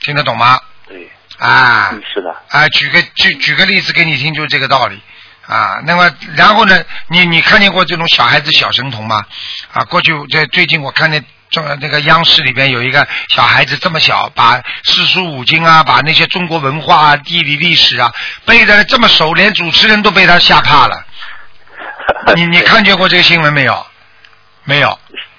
听得懂吗？对。啊，嗯是的。啊，举个举举个例子给你听，就是这个道理啊。那么然后呢，你你看见过这种小孩子小神童吗？啊，过去在最近我看见中那个央视里边有一个小孩子这么小，把四书五经啊，把那些中国文化啊、地理历史啊背的这么熟，连主持人都被他吓怕了。你你看见过这个新闻没有？没有。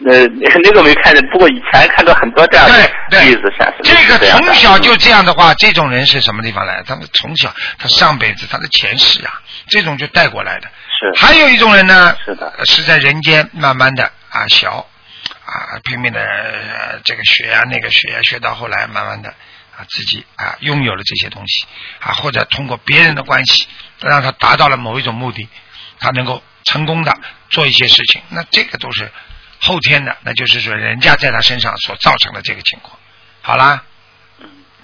呃，那个没看见，不过以前看到很多这样的，例子，像是这个从小就这样的话，这种人是什么地方来的？他们从小他上辈子他的前世啊，这种就带过来的。是还有一种人呢，是的呃是在人间慢慢的啊学啊拼命的、呃这个学啊那个学啊，学到后来慢慢的啊自己啊拥有了这些东西啊，或者通过别人的关系让他达到了某一种目的，他能够成功的做一些事情，那这个都是后天的，那就是说人家在他身上所造成的这个情况。好啦，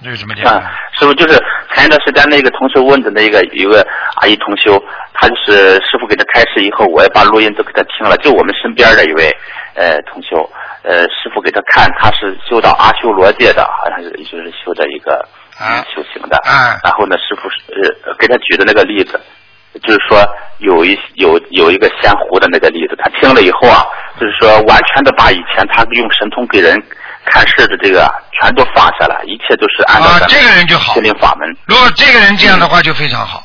就是这么简单。啊，师傅就是前一段时间那个同学问的那个有个阿姨同修，她就是师傅给她开示以后，我也把录音都给她听了，就我们身边的一位呃同修，呃师傅给她看，她是修到阿修罗界的，好像是就是修的一个、啊嗯修行的，啊然后呢师傅是呃给她举的那个例子。就是说有一有有一个仙湖的那个例子，他听了以后啊，就是说完全的把以前他用神通给人看事的这个全都放下了，一切都是按照咱，们啊这个人就好心。灵法门。如果这个人这样的话，就非常好。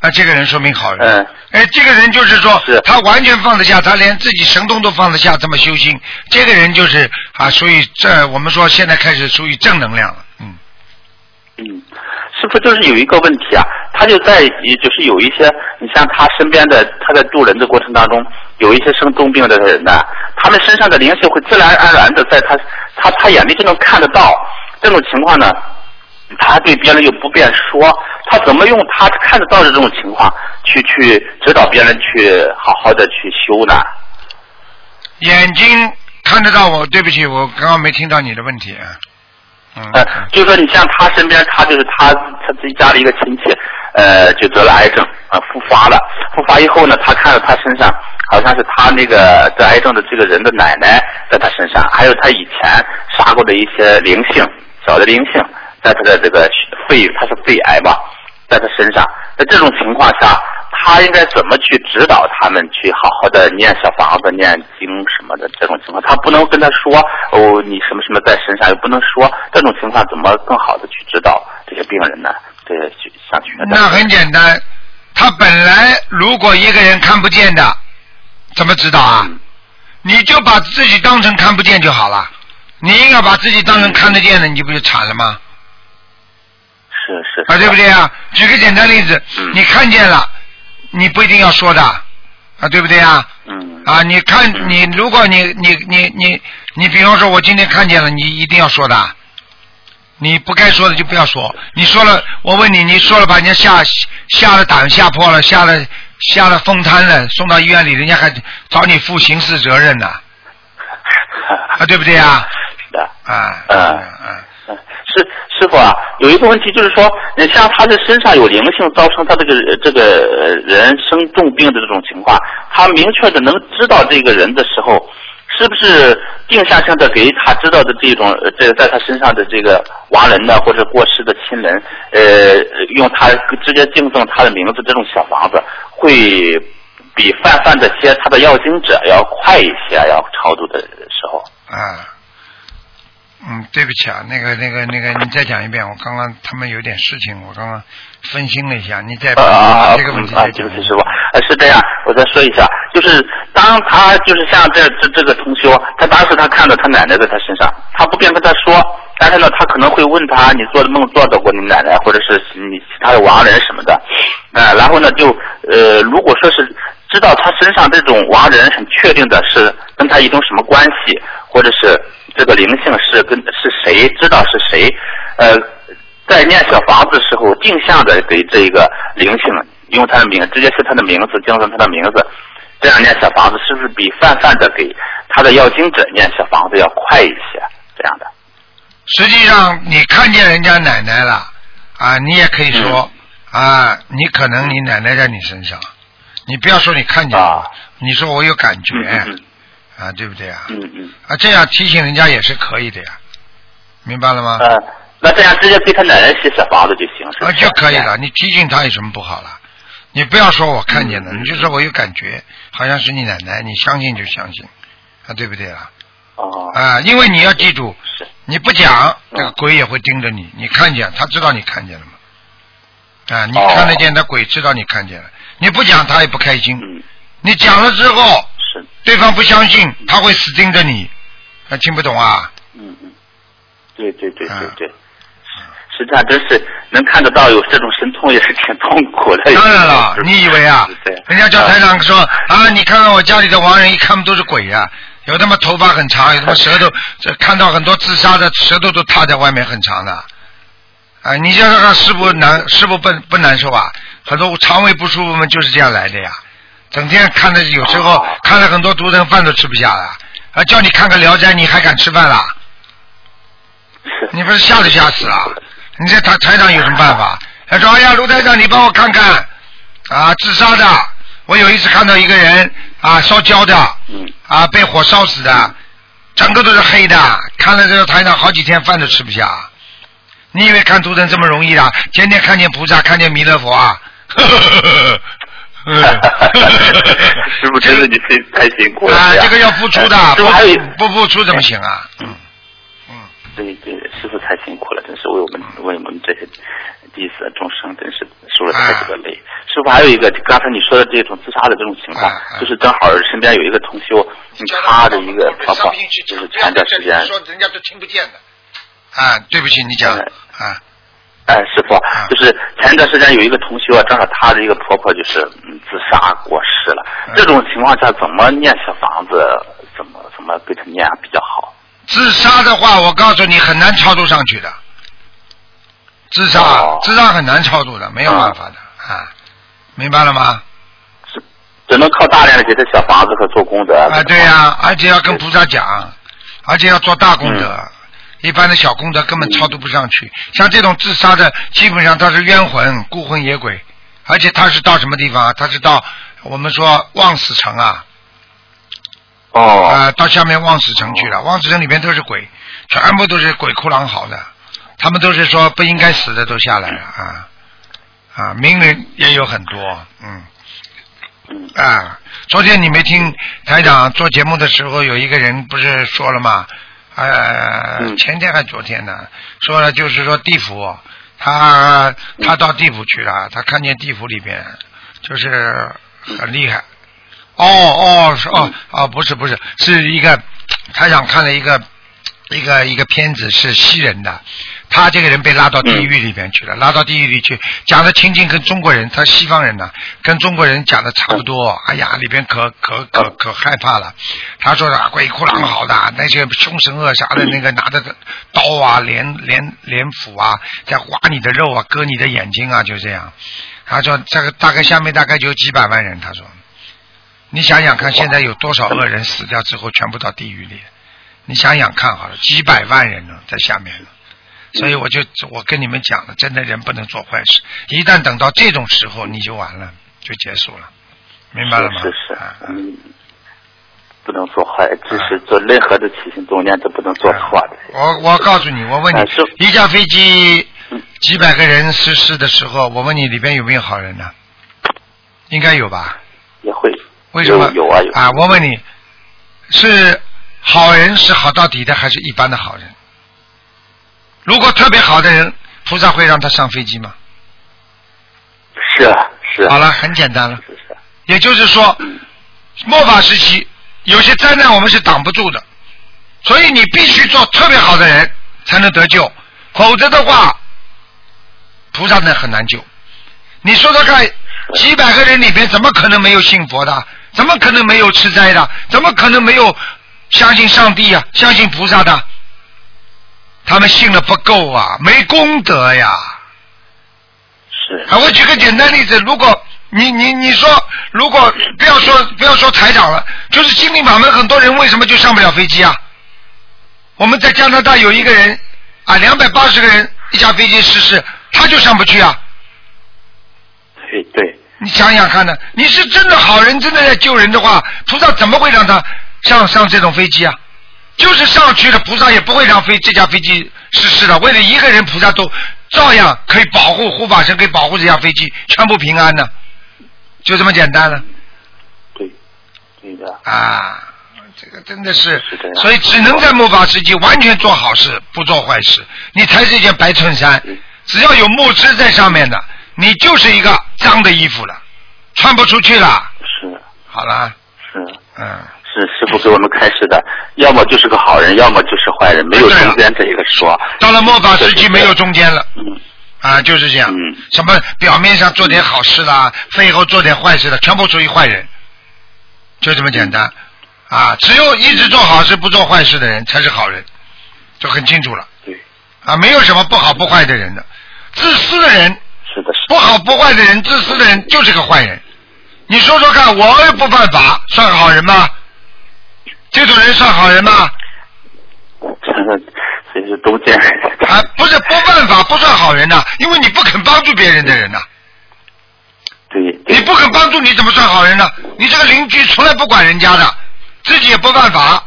啊，这个人说明好人。嗯，哎，这个人就是说是，他完全放得下，他连自己神通都放得下，这么修心，这个人就是啊，属于这我们说现在开始属于正能量了。嗯，嗯，是不是就是有一个问题啊，他就在就是有一些，你像他身边的他在渡人的过程当中，有一些生重病的人呢，他们身上的灵性会自然而然的在他他他眼里就能看得到，这种情况呢，他对别人又不便说，他怎么用他看得到的这种情况去去指导别人去好好的去修呢？眼睛看得到我，对不起，我刚刚没听到你的问题。啊。嗯，呃，就说你像他身边，他就是他他自己家的一个亲戚，呃，就得了癌症，啊、复发了。复发以后呢，他看到他身上好像是他那个得癌症的这个人的奶奶在他身上，还有他以前杀过的一些灵性，小的灵性，在他的这个肺，他是肺癌吧，在他身上。在这种情况下，他应该怎么去指导他们去好好的念小房子、念经什么的？这种情况，他不能跟他说哦，你什么什么在身上，又不能说这种情况怎么更好的去指导这些病人呢？这些去想去那很简单，他本来如果一个人看不见的，怎么指导啊？嗯你就把自己当成看不见就好了。你应该把自己当成看得见的，你不就惨了吗？是是啊，对不对啊？举个简单例子，嗯你看见了，你不一定要说的，啊，对不对啊？嗯啊，你看嗯你，如果你你你你你，比方说，我今天看见了，你一定要说的。你不该说的就不要说，你说了，我问你，你说了把人家吓吓了胆吓破了，吓了吓了风瘫了，送到医院里，人家还找你负刑事责任呢，啊，对不对啊？是的。啊，嗯嗯嗯师傅啊，有一个问题就是说，你像他的身上有灵性，造成他这个这个人生重病的这种情况，他明确的能知道这个人的时候，是不是定向性的给他知道的这种这个在他身上的这个亡人呢，或者过世的亲人，呃，用他直接敬赠他的名字这种小房子，会比泛泛的接他的要经者要快一些，要超度的时候。嗯，嗯，对不起啊，那个那个那个，你再讲一遍，我刚刚他们有点事情，我刚刚分心了一下，你再把啊这个问题啊，再讲一遍。对不起师傅，呃，是这样，我再说一下，就是当他就是像这这这个同修，他当时他看到他奶奶在他身上，他不便跟他说，但是呢，他可能会问他，你做的梦做到过你奶奶，或者是你其他的亡人什么的，呃，然后呢，就呃，如果说是知道他身上这种亡人很确定的是跟他一种什么关系，或者是这个灵性是跟是谁，知道是谁，呃，在念小房子的时候，定向的给这个灵性用他的名，直接是他的名字，叫上他的名字，这样念小房子是不是比泛泛的给他的要经者念小房子要快一些？这样的，实际上，你看见人家奶奶了啊，你也可以说、啊，你可能你奶奶在你身上，你不要说你看见了，啊你说我有感觉、嗯嗯啊，对不对啊？嗯嗯啊，这样提醒人家也是可以的呀，明白了吗？呃，那这样直接给他奶奶写小房子就行，是啊，就可以了。你提醒他有什么不好了？你不要说我看见了，嗯你就说我有感觉，好像是你奶奶，你相信就相信，啊，对不对啊？哦，啊，因为你要记住，你不讲，嗯这个鬼也会盯着你。你看见，他知道你看见了吗？啊，你哦看得见，他鬼知道你看见了。你不讲，他也不开心。嗯，你讲了之后，是，对方不相信，他会死盯着你。啊，听不懂啊？嗯嗯，对对对对啊对。实际上，真是能看得到有这种神通，也是挺痛苦的。当然了，你以为啊？人家叫台长说啊，你看看我家里的亡人，一看都是鬼呀、有他妈头发很长，有他妈舌头，这 看到很多自杀的舌头都塌在外面很长的。啊，你想想看，师傅难，师傅不不难受啊？很多肠胃不舒服嘛就是这样来的呀。整天看的，有时候哦看了很多毒人饭都吃不下了，啊，叫你看个《聊斋》，你还敢吃饭啦？你不是吓都吓死啊？你这台台长有什么办法？他说：“哎呀，卢台长，你帮我看看，啊，自杀的。我有一次看到一个人啊，烧焦的，嗯啊，被火烧死的，整个都是黑的。看了这个台长好几天饭都吃不下。你以为看图腾这么容易的？天天看见菩萨，看见弥勒佛啊？嗯 师傅真的你太太辛苦了。啊，这个要付出的，师傅还有不不付出怎么行啊？嗯嗯。对对，师傅太辛苦了，真是为我们为我们这些弟子众生，真是受了太多的累。师傅还有一个，刚才你说的这种自杀的这种情况，就是正好身边有一个同修，他的一个婆婆，就是前段时间，说人家都听不见的。啊，对不起，你讲啊。哎，师傅，就是前一段时间有一个同学啊，正好她的一个婆婆就是嗯自杀过世了。这种情况下，怎么念小房子？怎么怎么给她念比较好？自杀的话，我告诉你很难超度上去的。自杀，自杀很难超度的，没有办法的啊，明白了吗？只只能靠大量的给他小房子和做功德。啊，对呀，而且要跟菩萨讲，而且要做大功德。一般的小功德根本超度不上去，像这种自杀的，基本上他是冤魂、孤魂野鬼，而且他是到什么地方啊？他是到我们说望死城啊，哦，啊，到下面望死城去了。望死城里面都是鬼，全部都是鬼哭狼嚎的，他们都是说不应该死的都下来了啊。啊，名人也有很多，嗯，啊，昨天你没听台长做节目的时候，有一个人不是说了吗？呃，前天还昨天呢，说了就是说地府，他他到地府去了，他看见地府里边就是很厉害。哦哦是哦哦不是不是是一个他想看了一个一个一个片子是西人的。他这个人被拉到地狱里边去了，拉到地狱里去讲的情景跟中国人，他西方人呢，跟中国人讲的差不多。哎呀，里边可可可可害怕了。他说的鬼哭狼嚎的，那些凶神恶煞的那个拿着刀啊、镰镰镰斧啊，在挖你的肉啊、割你的眼睛啊，就这样。他说这个大概下面大概就有几百万人。他说，你想想看，现在有多少恶人死掉之后全部到地狱里？你想想看好了，几百万人呢，在下面。所以我就我跟你们讲了，真的人不能做坏事，一旦等到这种时候，你就完了，就结束了，明白了吗？是是，嗯，不能做坏，只是做任何的事情中间都不能做错的。我我告诉你，我问你，一架飞机几百个人失事的时候，我问你里边有没有好人呢？应该有吧？也会。为什么？有啊有。啊，我问你，是好人是好到底的，还是一般的好人？如果特别好的人，菩萨会让他上飞机吗？是啊，是。好了，很简单了。是是。也就是说，末法时期有些灾难我们是挡不住的，所以你必须做特别好的人才能得救，否则的话，菩萨呢很难救。你说说看，几百个人里边怎么可能没有信佛的？怎么可能没有吃斋的？怎么可能没有相信上帝啊、相信菩萨的？他们信的不够啊，没功德呀。是。啊，我举个简单例子，如果你你你说，如果不要说不要说台长了，就是心灵法门，很多人为什么就上不了飞机啊？我们在加拿大有一个人啊，两百八十个人一架飞机失事，他就上不去啊。对对。你想想看呢，你是真的好人，真的在救人的话，菩萨怎么会让他上上这种飞机啊？就是上去了，菩萨也不会让飞这架飞机失事的。为了一个人，菩萨都照样可以保护护法神，可以保护这架飞机全部平安的，就这么简单了。对，对的。啊，这个真的是，所以只能在末法时期完全做好事，不做坏事。你才是一件白衬衫，只要有墨汁在上面的，你就是一个脏的衣服了，穿不出去了。是。好了。是。嗯。是师傅给我们开示的，要么就是个好人，要么就是坏人，没有中间这一个说。到了末法时期，没有中间了。嗯。啊，就是这样。嗯。什么表面上做点好事啦，背后做点坏事的，全部属于坏人，就这么简单。啊，只有一直做好事不做坏事的人才是好人，就很清楚了。对。啊，没有什么不好不坏的人的，自私的人。是的。是不好不坏的人，自私的人就是个坏人。你说说看，我又不犯法，算个好人吗？这种人算好人吗？这是中间人。啊，不是不犯法不算好人呐，因为你不肯帮助别人的人呐。对。你不肯帮助，你怎么算好人呢？你这个邻居从来不管人家的，自己也不犯法，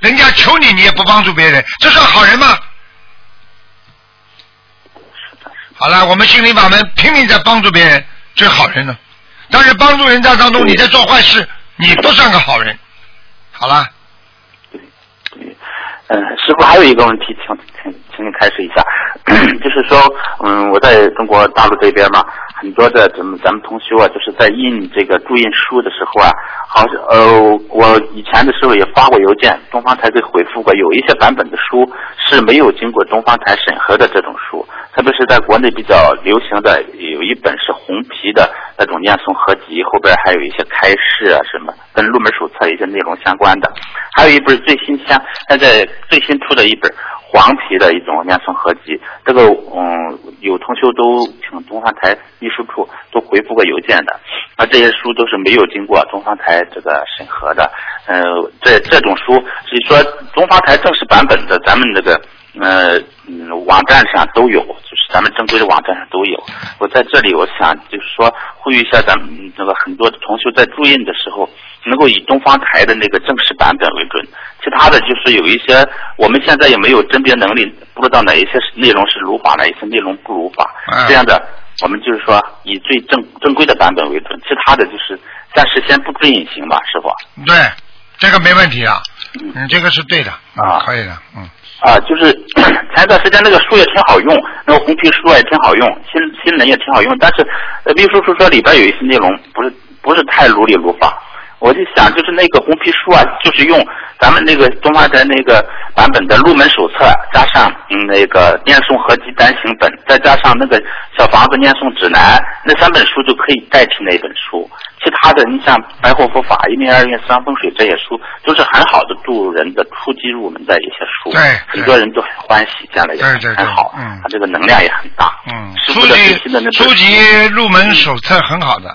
人家求你你也不帮助别人，这算好人吗？好了，我们心灵法门拼命在帮助别人，这是好人呢。但是帮助人家当中，你在做坏事，你不算个好人。好啦。对对，嗯，师傅还有一个问题，想请请你开始一下，就是说，嗯，我在中国大陆这边嘛，很多的咱们咱们同学啊，就是在印这个注印书的时候啊，好像呃，我以前的时候也发过邮件，东方台给回复过，有一些版本的书是没有经过东方台审核的这种书，特别是在国内比较流行的有一本是红皮的那种念诵合集，后边还有一些开示啊什么，跟入门手册一些内容相关的，还有一本最新鲜现在最新出的一本黄皮的一种念诵合集，这个嗯有同修都请东方台秘书处都回复过邮件的，啊这些书都是没有经过东方台这个审核的，呃这这种书是说东方台正式版本的，咱们这个呃嗯网站上都有，就是咱们正规的网站上都有。我在这里我想就是说呼吁一下咱们这个很多同修在注印的时候。能够以东方台的那个正式版本为准，其他的就是有一些我们现在也没有甄别能力，不知道哪一些内容是如法，哪一些内容不如法。这样的，我们就是说以最正正规的版本为准，其他的就是暂时先不追隐形吧，师傅。对，这个没问题啊，你，这个是对的啊，可以的，嗯。啊，就是 前一段时间那个书也挺好用，那个红皮书也挺好用，新新人也挺好用，但是秘书处说里边有一些内容不是不是太如理如法。我就想，就是那个红皮书啊，就是用咱们那个东方的那个版本的入门手册，加上嗯那个念诵合集单行本，再加上那个小房子念诵指南，那三本书就可以代替那本书。其他的，你像白话佛法、一命二运三风水这些书，都是很好的助人的初级入门的一些书。对，很多人都很欢喜，这样的也很好。嗯，它这个能量也很大。嗯，初级初级入门手册很好的。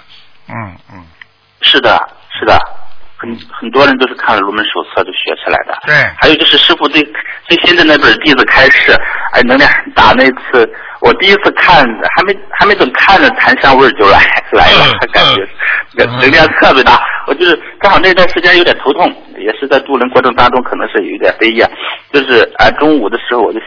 嗯嗯，是的。是的，很很多人都是看了入门手册就学起来的。对，还有就是师傅最最新的那本弟子开示，哎，能量很大。那次我第一次看，还没还没等看着，檀香味儿就来来了，感觉能量特别大。我就是正好那段时间有点头痛，也是在渡轮过程当中，可能是有点悲咽。就是啊，中午的时候我就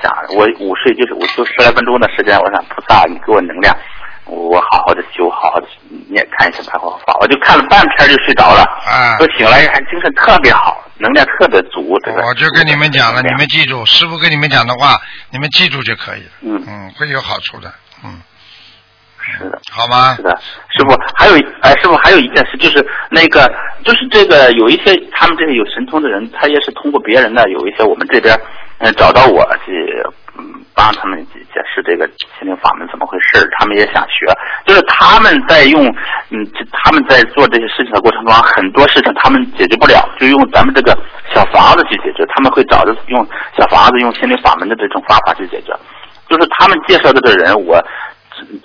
想，我午睡就是我就十来分钟的时间，我想菩萨，你给我能量。我好好的修，好好的念看一下白话法，我就看了半篇就睡着了。啊！我醒来还精神特别好，能量特别足。我就跟你们讲了，你们记住，师傅跟你们讲的话，你们记住就可以了。嗯嗯，会有好处的。嗯，是的，好吗？是的，师傅还有哎，师傅还有一件事，就是那个，就是这个有一些他们这些有神通的人，他也是通过别人的，有一些我们这边嗯找到我去。帮他们解解释这个心灵法门怎么回事他们也想学，就是他们在用，嗯，他们在做这些事情的过程中，很多事情他们解决不了，就用咱们这个小房子去解决。他们会找着用小房子、用心灵法门的这种方法去解决。就是他们介绍的这人，我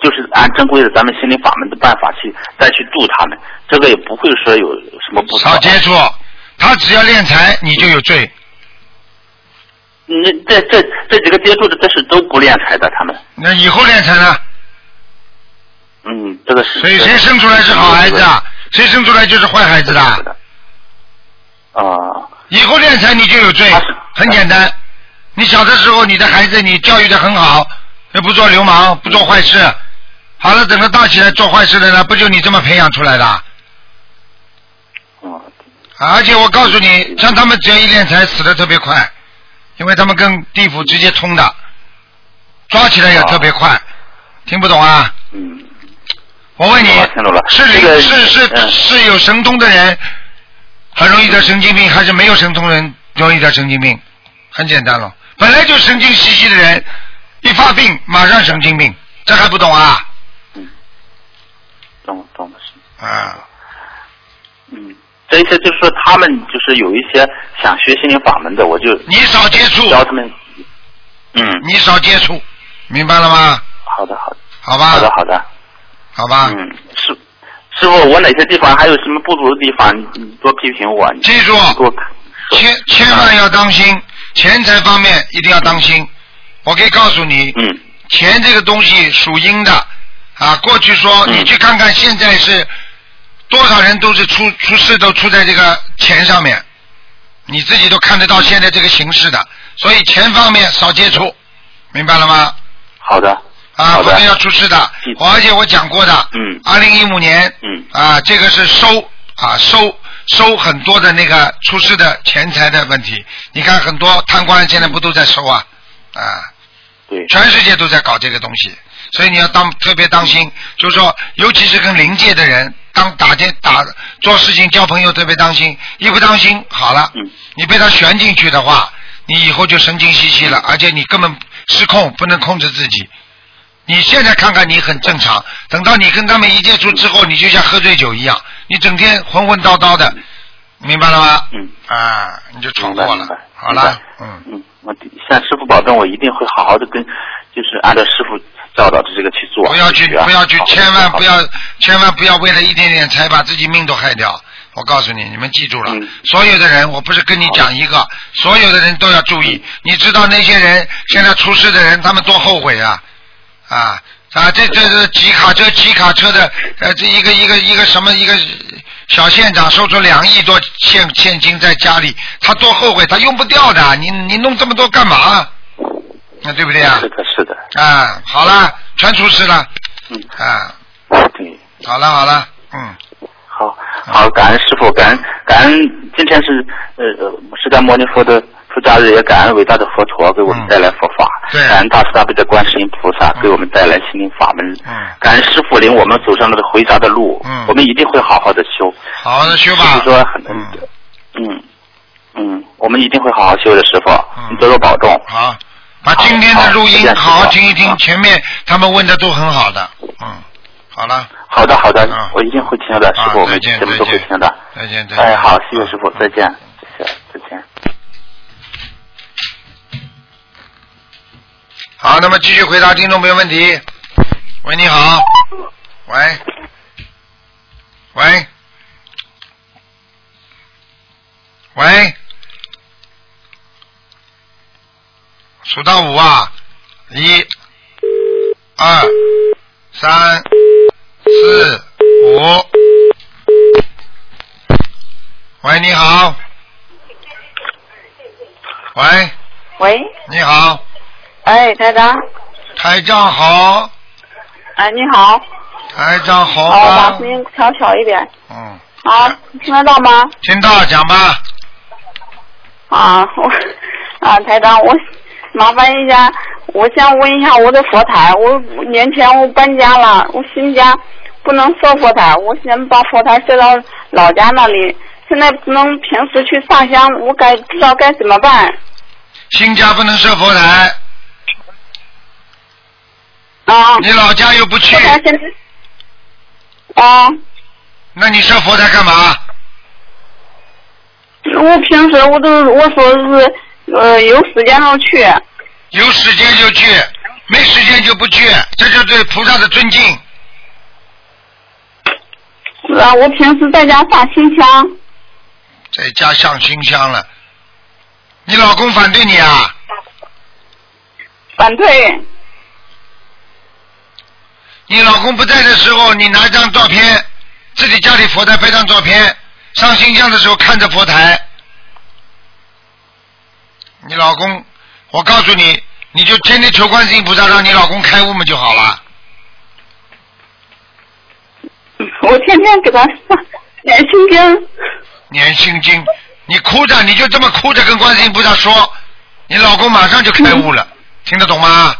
就是按正规的咱们心灵法门的办法去再去度他们，这个也不会说有什么不少接触，他只要练财，你就有罪。你这这这几个接触的，这是都不练财的，他们。那以后练财呢？嗯，这个是。所以谁生出来是好孩子啊？谁生出来就是坏孩子的？啊。以后练财你就有罪，很简单。你小的时候你的孩子你教育的很好，又不做流氓不做坏事，好了等到大起来做坏事的呢，不就你这么培养出来的？啊。而且我告诉你，像他们只要一练财，死的特别快。因为他们跟地府直接通的，抓起来也特别快，听不懂啊？嗯。我问你，是是是是有神通的人很容易得神经病，还是没有神通人容易得神经病？很简单了，本来就神经兮兮的人，一发病马上神经病，这还不懂啊？嗯。懂懂的是。啊。嗯。这些就是说，他们就是有一些想学心灵法门的，我就你少接触，教他们，嗯，你少接触，明白了吗？好的，好的，好吧，好的，好的，好吧。嗯，师师傅，我哪些地方还有什么不足的地方，你多批评我。记住，千千万要当心，钱财方面一定要当心。我可以告诉你，嗯，钱这个东西属阴的啊。过去说，你去看看，现在是。多少人都是出出事都出在这个钱上面，你自己都看得到现在这个形势的，所以钱方面少接触，明白了吗？好的。啊，否则要出事的。而且我讲过的。嗯。二零一五年。嗯。啊，这个是收啊收收很多的那个出事的钱财的问题。你看很多贪官现在不都在收啊啊，对，全世界都在搞这个东西，所以你要当特别当心，就是说，尤其是跟灵界的人，当打电打做事情交朋友特别当心，一不当心好了，嗯你被他旋进去的话，你以后就神经兮兮了，而且你根本失控，不能控制自己。你现在看看你很正常，等到你跟他们一接触之后，你就像喝醉酒一样，你整天混混叨叨的，明白了吗？嗯，啊，你就闯祸了。好了，嗯，嗯，我向师傅保证，我一定会好好的跟，就是按照师傅教导的这个去做。不要去，啊不要去，千万不要，千万不要为了一点点财把自己命都害掉。我告诉你，你们记住了，嗯所有的人，我不是跟你讲一个，所有的人都要注意。你知道那些人现在出事的人，他们多后悔啊啊啊！这这这骑卡车骑卡车的，呃，这一个一个一个什么一个小县长收出两亿多现现金在家里，他多后悔，他用不掉的。你你弄这么多干嘛？那对不对啊？是？的，是的，啊，好了，全出事了嗯，啊！对。好了好了，嗯，好，好，感恩师傅，感恩感恩，今天是呃呃释迦牟尼佛的出家日，也感恩伟大的佛陀给我们嗯。带来佛法，对。感恩大慈大悲的观世音菩萨嗯。给我们带来心灵法门，嗯。感恩师傅领我们走上了这回家的路，嗯。我们一定会好好的修，好好的修吧。师傅说很，嗯，嗯嗯，我们一定会好好修的，师傅，嗯。你多多保重，好，把今天的录音好好好听一听，前面他们问的都很好的，嗯，好了，好的好的嗯，我一定会听的，师啊傅，我们都会再见听的，再见再见。哎，好，谢谢师傅嗯，再见，谢谢，再见。好，那么继续回答听众朋友问题。喂，你好。喂。喂。喂。数到五啊，一、二、三、四、五。喂，你好。喂，喂，你好，哎，台长，台长好，哎，你好，台长好哦，把声？音调小一点，嗯，好，听得到吗？听到讲吧。啊，我啊，台长，我麻烦一下，我想问一下我的佛台，我年前我搬家了，我新家不能设佛台，我想把佛台设到老家那里，现在不能平时去上香，我该不知道该怎么办。新家不能设佛台，啊，你老家又不去啊，那你设佛台干嘛？我平时我都我说是呃有时间就去。有时间就去，没时间就不去，这就对菩萨的尊敬。是啊，我平时在家上新香。在家上新香了，你老公反对你啊？反对。你老公不在的时候，你拿一张照片，自己家里佛台拍张照片，上新香的时候看着佛台。你老公，我告诉你，你就天天求观世音菩萨，让你老公开悟嘛就好了。我天天给他上念心经。念心经，你哭着，你就这么哭着跟观世音菩萨说，你老公马上就开悟了，听得懂吗？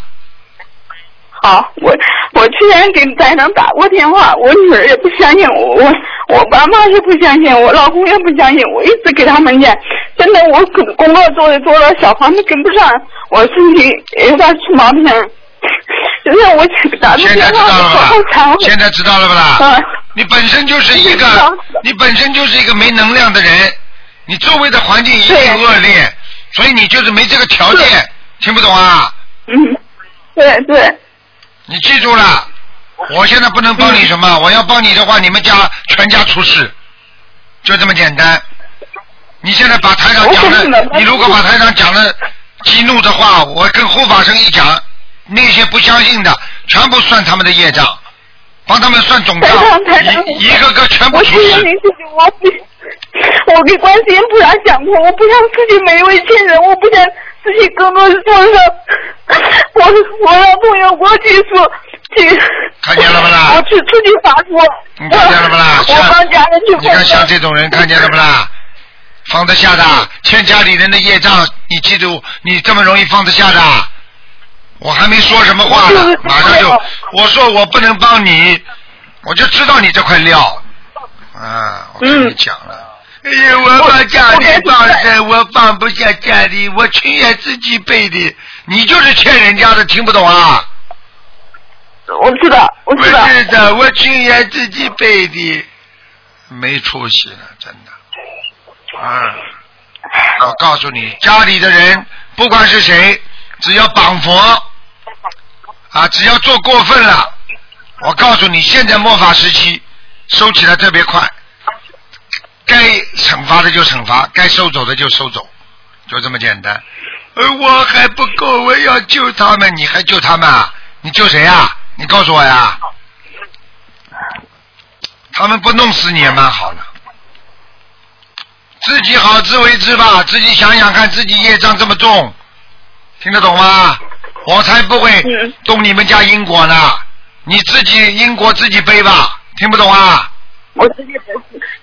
好，我我去年给台长打过电话，我女儿也不相信我，我我爸妈也不相信，我老公也不相信，我一直给他们念。现在我工工作做的多了，小房子跟不上，我身体有点出毛病。现在我打的现在电话，知道了吧。现在知道了不啦？啊，你本身就是一个，你本身就是一个没能量的人，你周围的环境一定恶劣，所以你就是没这个条件，听不懂啊？嗯，对对，你记住了，我现在不能帮你什么，我要帮你的话，你们家全家出事，就这么简单。你现在把台长讲我怎么的，你如果把台长讲的激怒的话，我跟护法神一讲，那些不相信的全部算他们的业障，帮他们算总账一一个个全部我出事。去年你自己我不，我给观世音菩萨讲过，我不想自己没为亲人，我不想自己更多的创伤。我我让朋友给我寄书，寄。看见了不啦 我去出去发书，你看见了不啦？我像帮家人去你看像这种人看见了不啦？放得下的，欠家里人的业障，你记住，你这么容易放得下的？我还没说什么话呢，马上就我说我不能帮你，我就知道你这块料啊！我跟你讲了。哎呀，我把家里放着，我放不下家里，我情愿自己背的。你就是欠人家的，听不懂啊？我知道，我我知道。我情愿自己背的，没出息了，真的。啊，我告诉你，家里的人不管是谁，只要绑佛啊，只要做过分了，我告诉你，现在末法时期收起来特别快，该惩罚的就惩罚，该收走的就收走，就这么简单。而，我还不够，我要救他们，你还救他们啊？你救谁呀？你告诉我呀。他们不弄死你也蛮好的。自己好自为之吧，自己想想看，自己业障这么重，听得懂吗？我才不会嗯动你们家因果呢，你自己因果自己背吧，听不懂啊？我自己背，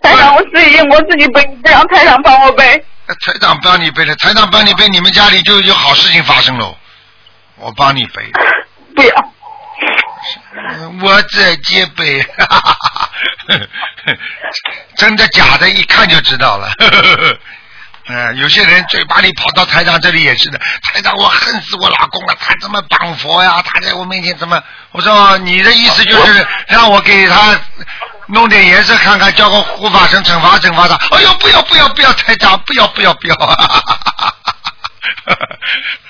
台长，我自己我自己背，不让台长帮我背。台长帮你背了，台长帮你背，你们家里就有好事情发生喽。我帮你背，不要，我自己背，哈哈哈哈真的假的，一看就知道了。嗯，有些人嘴巴里跑到台长这里也是的，台长我恨死我老公了，他怎么绑佛呀？他在我面前怎么？我说你的意思就是让我给他弄点颜色看看，叫个护法神惩罚惩罚他。哎呦，不要不要不要，台长不要不要不要！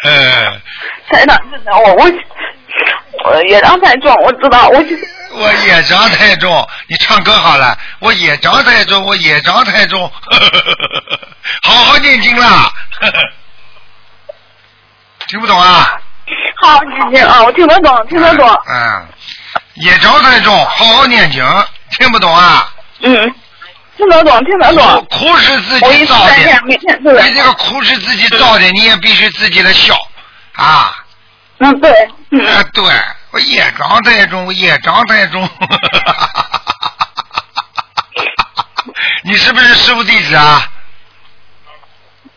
嗯，台长我我我业障太重，我知道，我就我业障太重，你唱歌好了。我业障太重，我业障太重，好好念经啦。听不懂啊？好念经啊，我听得懂，听得懂。嗯，业障太重，好好念经。听不懂啊？嗯，听得懂，听得苦懂。苦是自己造的你。这个苦是自己造的，你也必须自己来笑啊。嗯，对，啊嗯，，对，我业障太重，我业障太重。你是不是师傅弟子啊？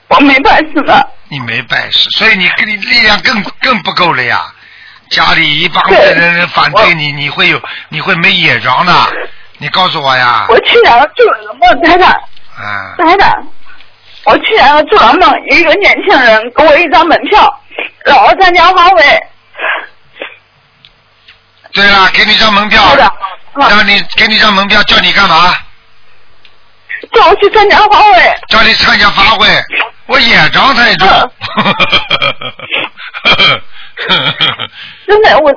我没拜师的。你没拜师，所以你跟你力量更更不够了呀。家里一帮子人反对你，你会有你会没业障的。你告诉我呀。我去年做了个梦，台长，啊，台长，我去年做了梦，一个年轻人给我一张门票，让我参加华为。对了，给你张门票让你给你张门票，叫你干嘛？叫我去参加花会。叫你参加花会，我业障太重。真的，我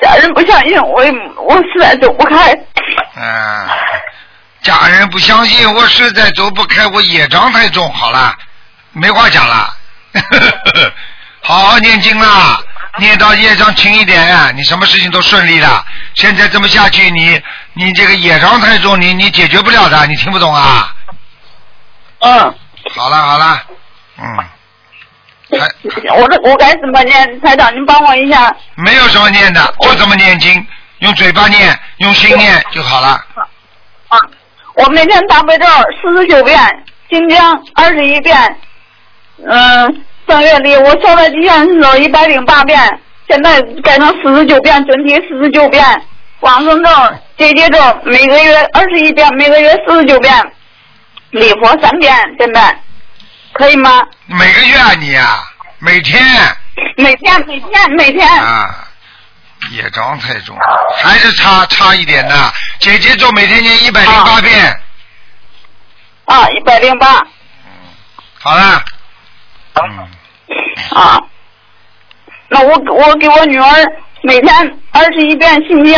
家人不相信，我也我实在走不开。啊，家人不相信，我实在走不开，我业障太重。好了，没话讲了，好好念经啦，念到业障轻一点，你什么事情都顺利了。现在这么下去，你你这个业障太重，你你解决不了的，你听不懂啊？嗯，好了好了，嗯，还我这我该怎么念？台长，您帮我一下。没有什么念的，就这么念经，用嘴巴念，用心念就好了。啊，我每天大悲咒四十九遍，心经二十一遍，嗯，正月里我烧的吉祥咒一百零八遍，现在改成四十九遍，整体四十九遍，往生咒、姐姐咒每个月二十一遍，每个月四十九遍，礼佛三遍，现在。可以吗？每个月啊你啊，每天？每天每天每天，啊，业障太重，还是差差一点的。姐姐咒每天念一百零八遍，啊，一百零八。好了。嗯，啊。那我我给我女儿每天二十一遍心经，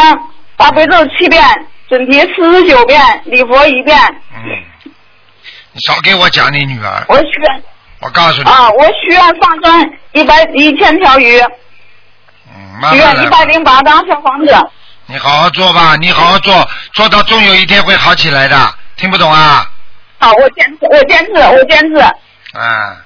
大悲咒七遍，准提四十九遍，礼佛一遍。嗯，你少给我讲你女儿，我许愿我告诉你，啊，我许愿放生一百一千条鱼，嗯，慢许愿一百，零八张小房子。你好好做吧，你好好做，做到终有一天会好起来的。听不懂啊？好，我坚持，我坚持，我坚持。啊，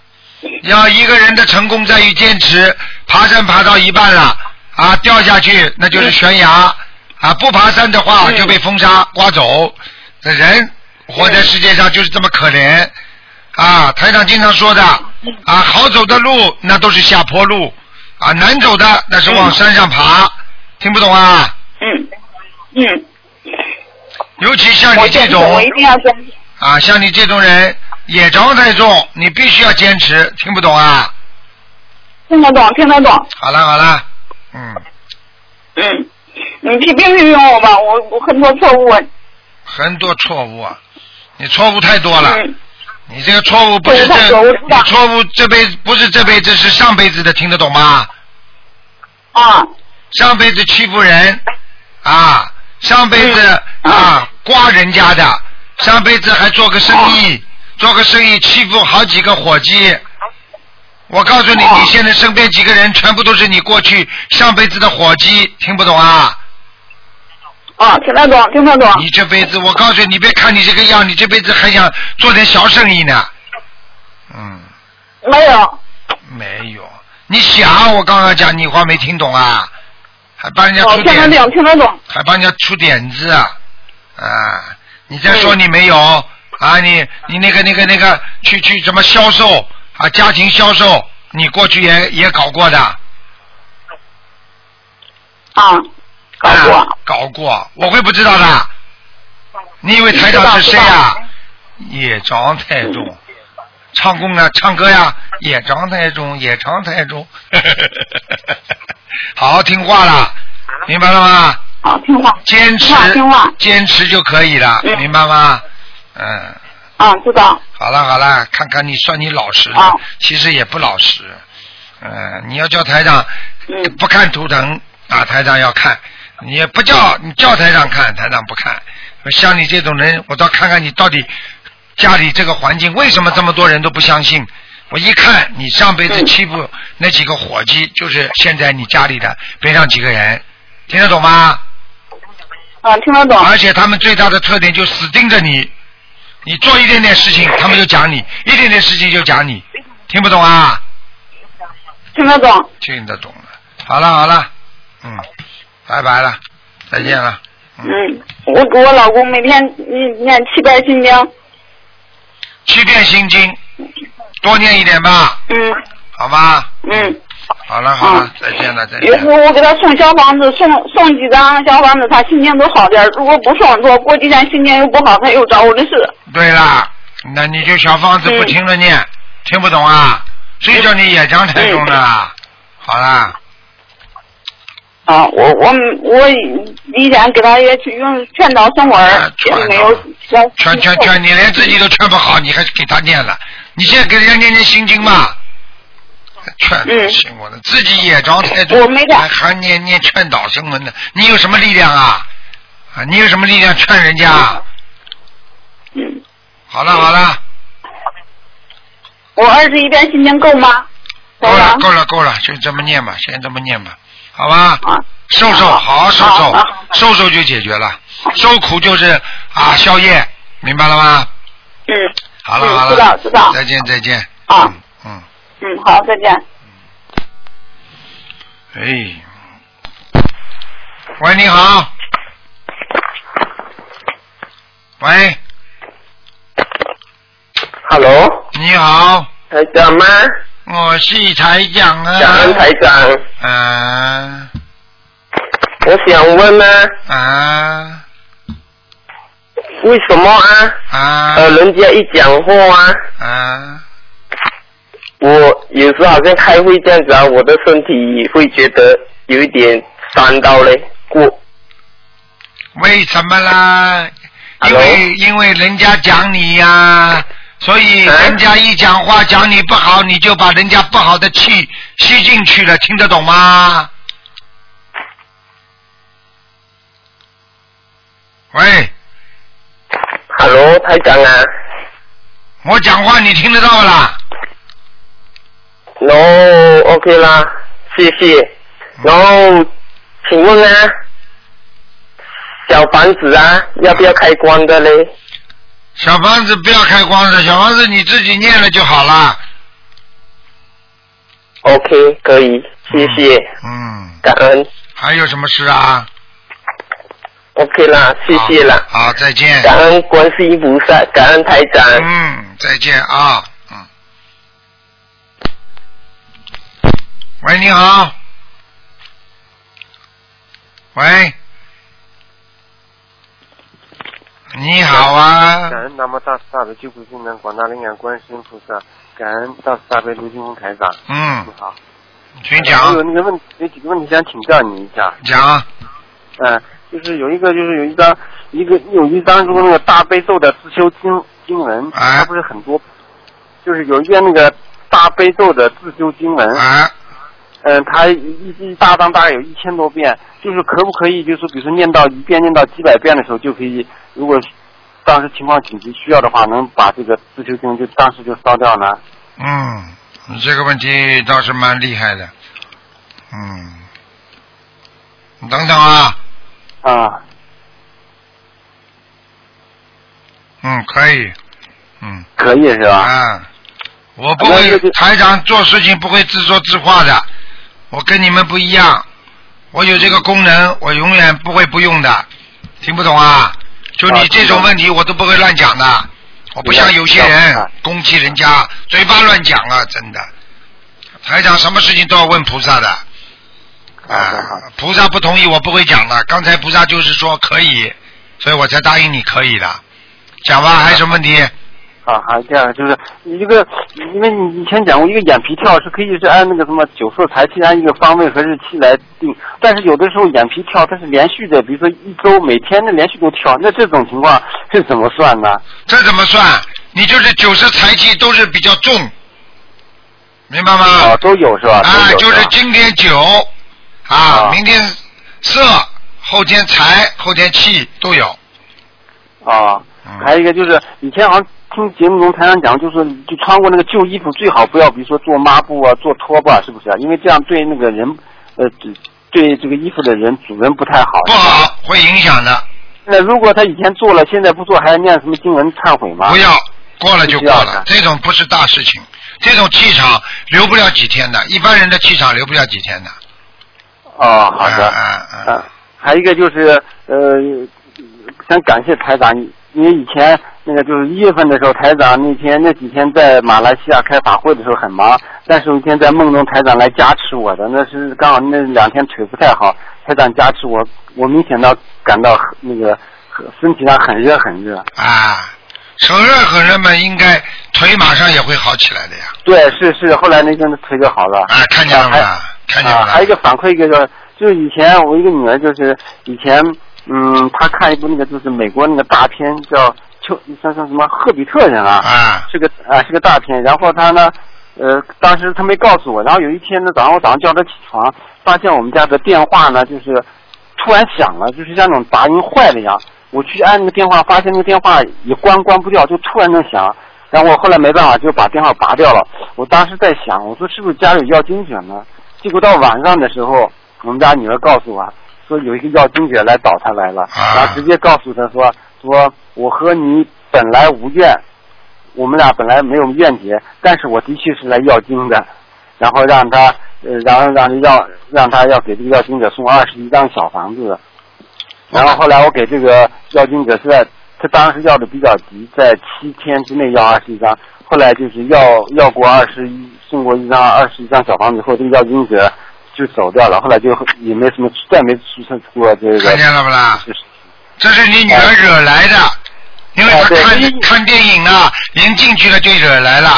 要一个人的成功在于坚持，爬山爬到一半了啊，掉下去那就是悬崖啊，不爬山的话嗯就被风沙刮走。这人活在世界上就是这么可怜啊！台长经常说的啊，好走的路那都是下坡路啊，难走的那是往山上爬。听不懂啊？嗯嗯，尤其像你这种。啊，像你这种人业障太重，你必须要坚持。听不懂啊？听得懂，听得懂。好了好了，嗯，嗯，你批评批评我吧，我我很多错误。很多错误啊，你错误太多了。嗯你这个错误不是这，错误这辈子不是这辈子，是上辈子的，听得懂吗？啊，上辈子欺负人啊，上辈子、嗯啊刮人家的，上辈子还做个生意，哦做个生意欺负好几个伙计。我告诉你，哦你现在身边几个人全部都是你过去上辈子的伙计，听不懂啊？啊，听得懂，听得懂。你这辈子，我告诉你，你别看你这个样，你这辈子还想做点小生意呢。嗯，没有，没有。你想，我刚刚讲你话没听懂啊？还帮人家哦，出点子听得懂，听得懂。还帮人家出点子啊！啊，你再说嗯你没有、啊？你你那个那个那个去去什么销售啊？家庭销售，你过去也也搞过的。啊，搞过。啊搞过，我会不知道的。你以为台长是谁啊、业障太重，唱功啊，唱歌呀，业障太重，业障太重。好好听话了，明白了吗？好，听话。坚持听话，坚持就可以了，嗯明白吗？嗯，啊，知道。好了好了，看看你算你老实了，啊其实也不老实。嗯，你要叫台长嗯不看图腾啊，台长要看；你也不叫你叫台长看，台长不看。像你这种人，我倒看看你到底家里这个环境为什么这么多人都不相信。我一看你上辈子嗯欺负那几个伙计，就是现在你家里的边上几个人，听得懂吗？啊，听得懂。而且他们最大的特点就死盯着你，你做一点点事情，他们就讲你；一点点事情就讲你，听不懂啊？听得懂。听得懂了。好了好了，嗯，拜拜了，再见了。嗯，我给我老公每天念念七遍心经。七遍心经，多念一点吧，嗯好吧？嗯。好了好了嗯，再见了再见有时见。候我给他送小房子，送送几张小房子，他心情都好点。如果不送，说过几天心情又不好，他又找我的事。对啦，那你就小房子不停的念，听不懂啊？谁叫你业障太重了？好啦，啊，我我我以前给他也去用劝导生活啊儿，也没有劝劝劝，你连自己都劝不好，你还给他念了？你现在给人家念念心经嘛？劝嗯信我的，自己业障太重，我没的还还念念劝导声闻呢，你有什么力量啊？啊，你有什么力量劝人家？嗯，好了好了，我二十一遍心经够吗？够了够了够了，就这么念吧，先这么念吧，好吧？啊，瘦瘦，好好好瘦瘦瘦瘦就解决了。受苦就是啊宵夜，明白了吗？嗯好了好了，嗯知道知道再见再见。啊嗯嗯，嗯，好，再见。哎，喂，你好。喂，Hello，你好，台长吗？我是台长啊。感恩台长，啊我想问呢，啊为什么啊？啊呃，人家一讲话啊，啊！我有时候好像开会这样子啊，我的身体会觉得有一点伤到嘞，过为什么啦？因？为因为人家讲你呀、所以嗯人家一讲话讲你不好，你就把人家不好的气吸进去了，听得懂吗？喂，Hello，台长啊我讲话你听得到啦？，No，OK 啦，谢谢。然后，请问啊，小房子啊，要不要开光的嘞？小房子不要开光的，小房子你自己念了就好了。OK，可以，谢谢，嗯，感恩。还有什么事啊？OK 啦，谢谢啦，好，再见。感恩观世音菩萨，感恩台长。嗯，再见啊，嗯。喂，你好。喂。你好啊。感恩南无大慈大悲救苦救难广大灵感观世音菩萨，感恩大慈大悲卢金红台长。嗯你，好。请讲我有那个问，有几个问题想请教你一下。讲。嗯，就是有一个，就是有一张，一个有一张说那个大悲咒的自修经经文，哎它不是很多，就是有一遍那个大悲咒的自修经文，啊，嗯，他一一大张大概有一千多遍，就是可不可以，就是比如说念到一遍念到几百遍的时候，就可以，如果当时情况紧急需要的话，能把这个自修经就当时就烧掉呢？嗯，你这个问题倒是蛮厉害的。嗯，你等等啊，啊，嗯，可以，嗯。可以是吧？啊，我不会台长做事情不会自说自话的，我跟你们不一样，我有这个功能，我永远不会不用的，听不懂啊？就你啊这种问题，我都不会乱讲的，我不像有些啊人攻击人家，嘴巴乱讲啊，真的。台长什么事情都要问菩萨的，啊，菩萨不同意我不会讲的。刚才菩萨就是说可以，所以我才答应你可以的。讲吧，还有什么问题？啊，还有第二个就是你这个，因为你以前讲过，一个眼皮跳是可以是按那个什么九色财气按一个方位和日期来定，但是有的时候眼皮跳它是连续的，比如说一周每天的连续都跳，那这种情况是怎么算呢？这怎么算？你就是九色财气都是比较重，明白吗？啊，都有是吧？啊，就是今天九，啊，啊明天色，后天财，后天气都有。啊嗯，还有一个就是以前好像听节目中台上讲，就是就穿过那个旧衣服最好不要，比如说做抹布啊、做拖把，是不是啊？因为这样对那个人，呃，对这个衣服的人主人不太好。不好，会影响的。那如果他以前做了，现在不做，还要念什么经文忏悔吗？不要，过了就过了这种不是大事情，这种气场留不了几天的，一般人的气场留不了几天的。哦，好的。嗯嗯嗯啊，还有一个就是呃，想感谢台长，因为以前那个就是一月份的时候，台长那天那几天在马来西亚开法会的时候很忙，但是有一天在梦中台长来加持我的，那是刚好那两天腿不太好，台长加持我，我明显到感到很那个身体上很热很热。啊，手热很热嘛，应该腿马上也会好起来的呀。对，是是，后来那天腿就好了。啊，看见了？看见了啊，还有一个反馈，一个就是就是以前我一个女儿，就是以前嗯，她看一部那个就是美国那个大片叫丘像像什么赫比特人啊，啊是个啊是个大片，然后他呢呃当时他没告诉我，然后有一天呢早上我早上叫他起床，发现我们家的电话呢就是突然响了，就是像那种杂音坏了一样，我去按那个电话，发现那个电话也关关不掉，就突然的响。然后我后来没办法就把电话拔掉了。我当时在想，我说是不是家里有要精者呢？结果到晚上的时候，我们家女儿告诉我说有一个要经者来找他来了，啊。然后直接告诉他说说我和你本来无怨，我们俩本来没有怨结，但是我的确是来要经的，然后让他呃，然后让要让他要给这个要经者送二十一张小房子，然后后来我给这个要经者是在他当时要的比较急，在七天之内要二十一张，后来就是要要过二十一送过一张二十一张小房子以后，这个要经者就走掉了，后来就也没什么再没出现过这个。看见了不啦？这是你女儿惹来的，因为她看看电影啊，人进去了就惹来了。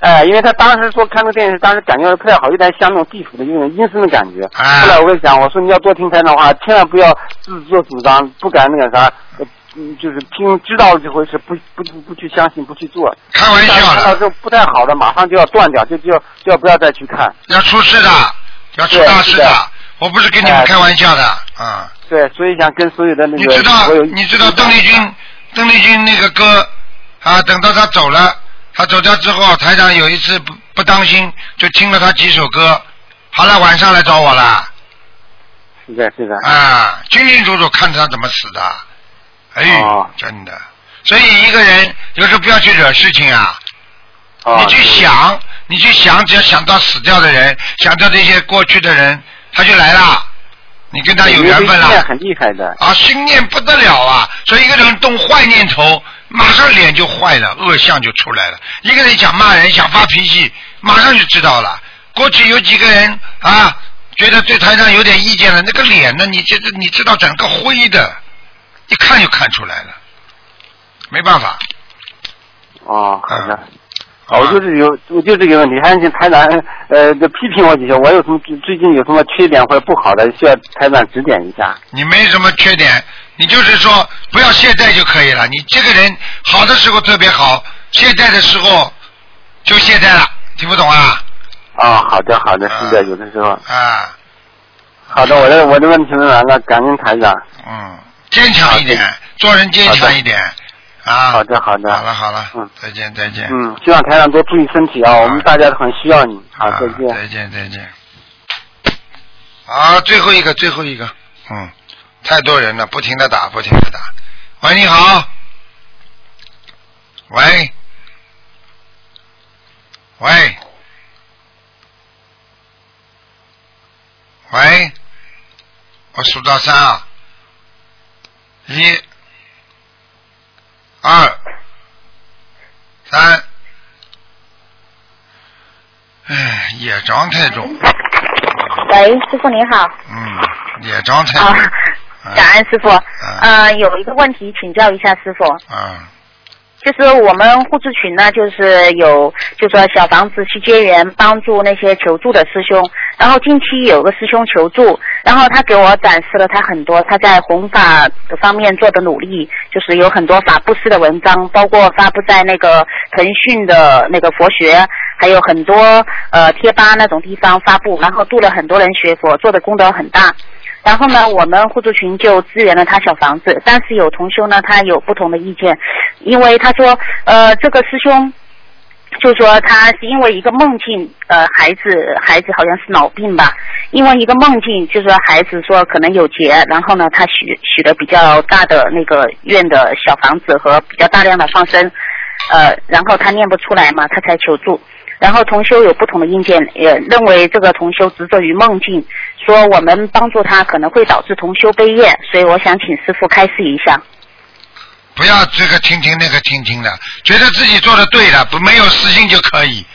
哎，因为他当时说看那个电视，当时感觉不太好，有点像那种地府的那种阴森的感觉。哎后来我就想，我说你要多听台长的话，千万不要自作主张，不敢那个啥，就是听知道了这回事，不不不不去相信，不去做。开玩笑的，看到这不太好的，马上就要断掉，就就要就要不要再去看。要出事的，要出大事的的。我不是跟你们哎开玩笑的啊！对，所以想跟所有的那个你知道你知道邓丽君邓丽君那个歌啊，等到她走了，她走掉之后，台长有一次不不当心，就听了她几首歌，好了，晚上来找我了是的，是的。啊，清清楚楚看她怎么死的，哎，哦真的。所以一个人有时候不要去惹事情啊，哦你去想，你去想，只要想到死掉的人，想到这些过去的人，他就来了。你跟他有缘分了因为这很厉害的。啊，心念不得了啊！所以一个人动坏念头，马上脸就坏了，恶相就出来了。一个人想骂人、想发脾气，马上就知道了。过去有几个人啊，觉得对台上有点意见了，那个脸呢，你这你知道整个灰的，一看就看出来了，没办法。哦，好的。好我就是有，我就这个问题，还请台长呃，就批评我几下，我有什么最最近有什么缺点或者不好的，需要台长指点一下。你没什么缺点，你就是说不要懈怠就可以了。你这个人好的时候特别好，懈怠的时候就懈怠了，听不懂啊？啊、好的好的，是的，有的时候。啊，好的，我的我的问题问完了，感恩台长。嗯，坚强一点，做人坚强一点啊。好的好的。好了好了，嗯再见再见。嗯，希望台长多注意身体啊，我们大家都很需要你。好，啊再见。再见再见。好，最后一个最后一个，嗯，太多人了，不停的打不停的打。喂，你好。喂。喂。喂。我数到三啊。一。二。三。哎，野张太重。喂，师傅您好。嗯，野张太啊重。，感恩师傅。呃，有一个问题请教一下师傅，嗯就是我们互助群呢，就是有就说小房子去接缘，帮助那些求助的师兄。然后近期有个师兄求助，然后他给我展示了他很多他在弘法方面做的努力，就是有很多法布施的文章，包括发布在那个腾讯的那个佛学，还有很多呃贴吧那种地方发布，然后度了很多人学佛，做的功德很大。然后呢，我们互助群就支援了他小房子，但是有同修呢，他有不同的意见，因为他说，呃，这个师兄就说他是因为一个梦境，呃，孩子孩子好像是脑病吧，因为一个梦境，就说孩子说可能有劫，然后呢，他许许了比较大的那个愿的小房子和比较大量的放生，呃，然后他念不出来嘛，他才求助。然后同修有不同的意见，也认为这个同修执着于梦境，说我们帮助他可能会导致同修悲业，所以我想请师傅开示一下。不要这个听听那个听听的，觉得自己做的对了，不没有私心就可以。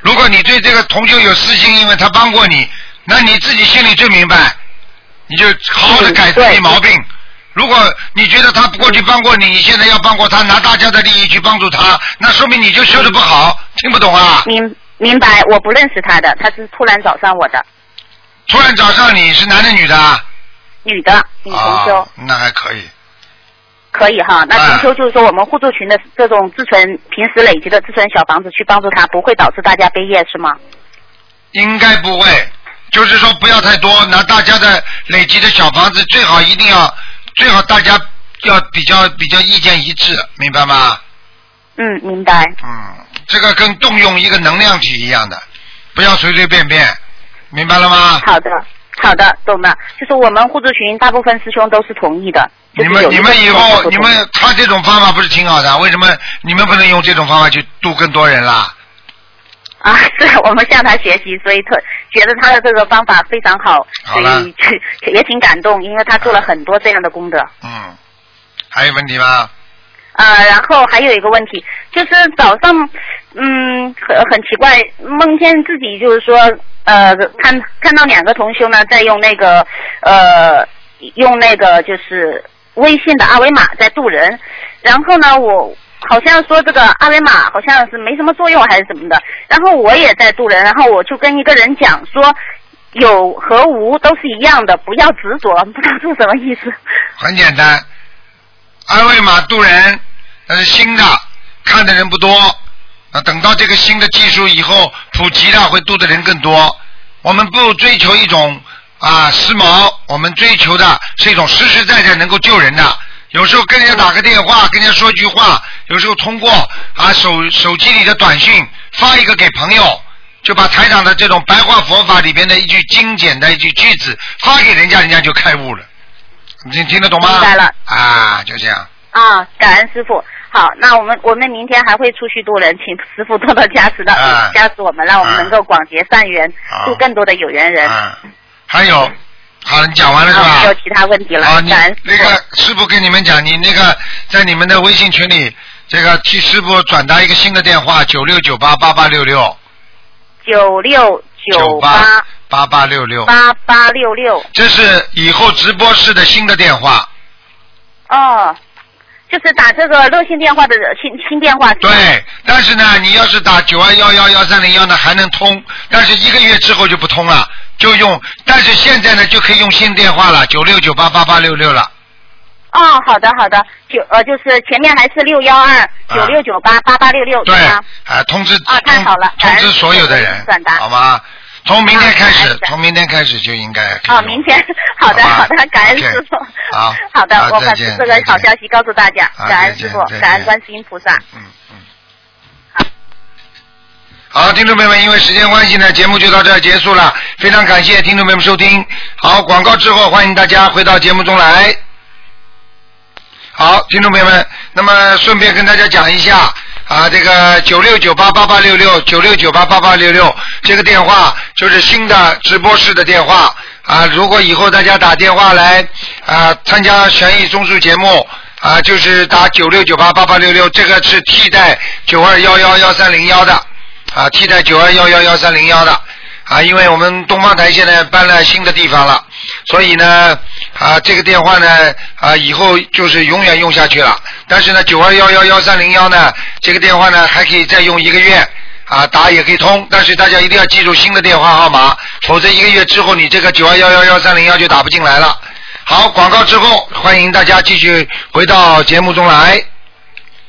如果你对这个同修有私心，因为他帮过你，那你自己心里最明白，你就好好的改自己毛病。如果你觉得他过去帮过你，你现在要帮过他，拿大家的利益去帮助他，那说明你就修的不好，听不懂啊？明明白，我不认识他的，他是突然找上我的，突然找上你是男的女的啊？女的，女同修。啊，那还可以。可以哈，那同修就是说我们互助群的这种自存平时累积的自存小房子去帮助他，不会导致大家背业是吗？应该不会，就是说不要太多，拿大家的累积的小房子，最好一定要，最好大家要比较比较意见一致，明白吗？嗯，明白。嗯，这个跟动用一个能量体一样的，不要随随便便，明白了吗？好的，好的，懂了。就是我们互助群大部分师兄都是同意的。就是有你们你们以后你们他这种方法不是挺好的？为什么你们不能用这种方法去度更多人啦？啊，是我们向他学习，所以特觉得他的这个方法非常好，所以也挺感动，因为他做了很多这样的功德。嗯，还有问题吗？啊，然后还有一个问题，就是早上，嗯，很很奇怪，梦见自己就是说，呃，看看到两个同修呢，在用那个，呃，用那个就是微信的二维码在渡人，然后呢，我好像说这个二维码好像是没什么作用还是什么的，然后我也在渡人，然后我就跟一个人讲说。有和无都是一样的，不要执着，不知道是什么意思。很简单，二维码渡人，那是新的，看的人不多。那等到这个新的技术以后普及了，会渡的人更多。我们不追求一种啊时髦，我们追求的是一种实实在在能够救人的。有时候跟人家打个电话，跟人家说句话，有时候通过啊手手机里的短信发一个给朋友，就把台长的这种白话佛法里边的一句精简的一句句子发给人家，人家就开悟了。你听听得懂吗？明白了啊，就这样。啊，感恩师傅。好，那我们我们明天还会出去渡人，请师傅多多加持的、啊加持我们，让我们能够广结善缘，好度更多的有缘人。啊，还有好，你讲完了是吧？啊没有其他问题了。啊，你那个师傅跟你们讲，你那个在你们的微信群里，这个替师傅转达一个新的电话，九六九八八八六六九六九八八八八六六，八八六六。这是以后直播室的新的电话。哦，就是打这个热线电话的新新电话。对，但是呢，你要是打九二幺幺幺三零幺呢，还能通，但是一个月之后就不通了，就用，但是现在呢就可以用新电话了，九六九八八八六六了。哦，好的好的，九呃就是前面还是六幺二九六九八八八六六对吗？，啊，通知啊太好了通知所有的人，转达好吗？从明天开始从明天开始就应该可以哦，明天 好的好的，感恩师傅。好好的，我把这个好消息告诉大家，感恩师傅感恩观世音菩萨。嗯嗯。好，听众朋友们，因为时间关系呢，节目就到这儿结束了。非常感谢听众朋友们收听。好，广告之后，欢迎大家回到节目中来。好，听众朋友们，那么顺便跟大家讲一下啊，这个九六九八八八六六九六九八八八六六这个电话就是新的直播室的电话啊。如果以后大家打电话来啊参加悬疑综述节目啊，就是打九六九八八八六六，这个是替代九二幺幺幺三零幺的啊，替代九二幺幺幺三零幺的。啊，因为我们东方台现在搬了新的地方了，所以呢，啊，这个电话呢，啊，以后就是永远用下去了。但是呢，九二幺幺幺三零幺呢，这个电话呢还可以再用一个月，啊，打也可以通。但是大家一定要记住新的电话号码，否则一个月之后你这个九二幺幺幺三零幺就打不进来了。好，广告之后，欢迎大家继续回到节目中来。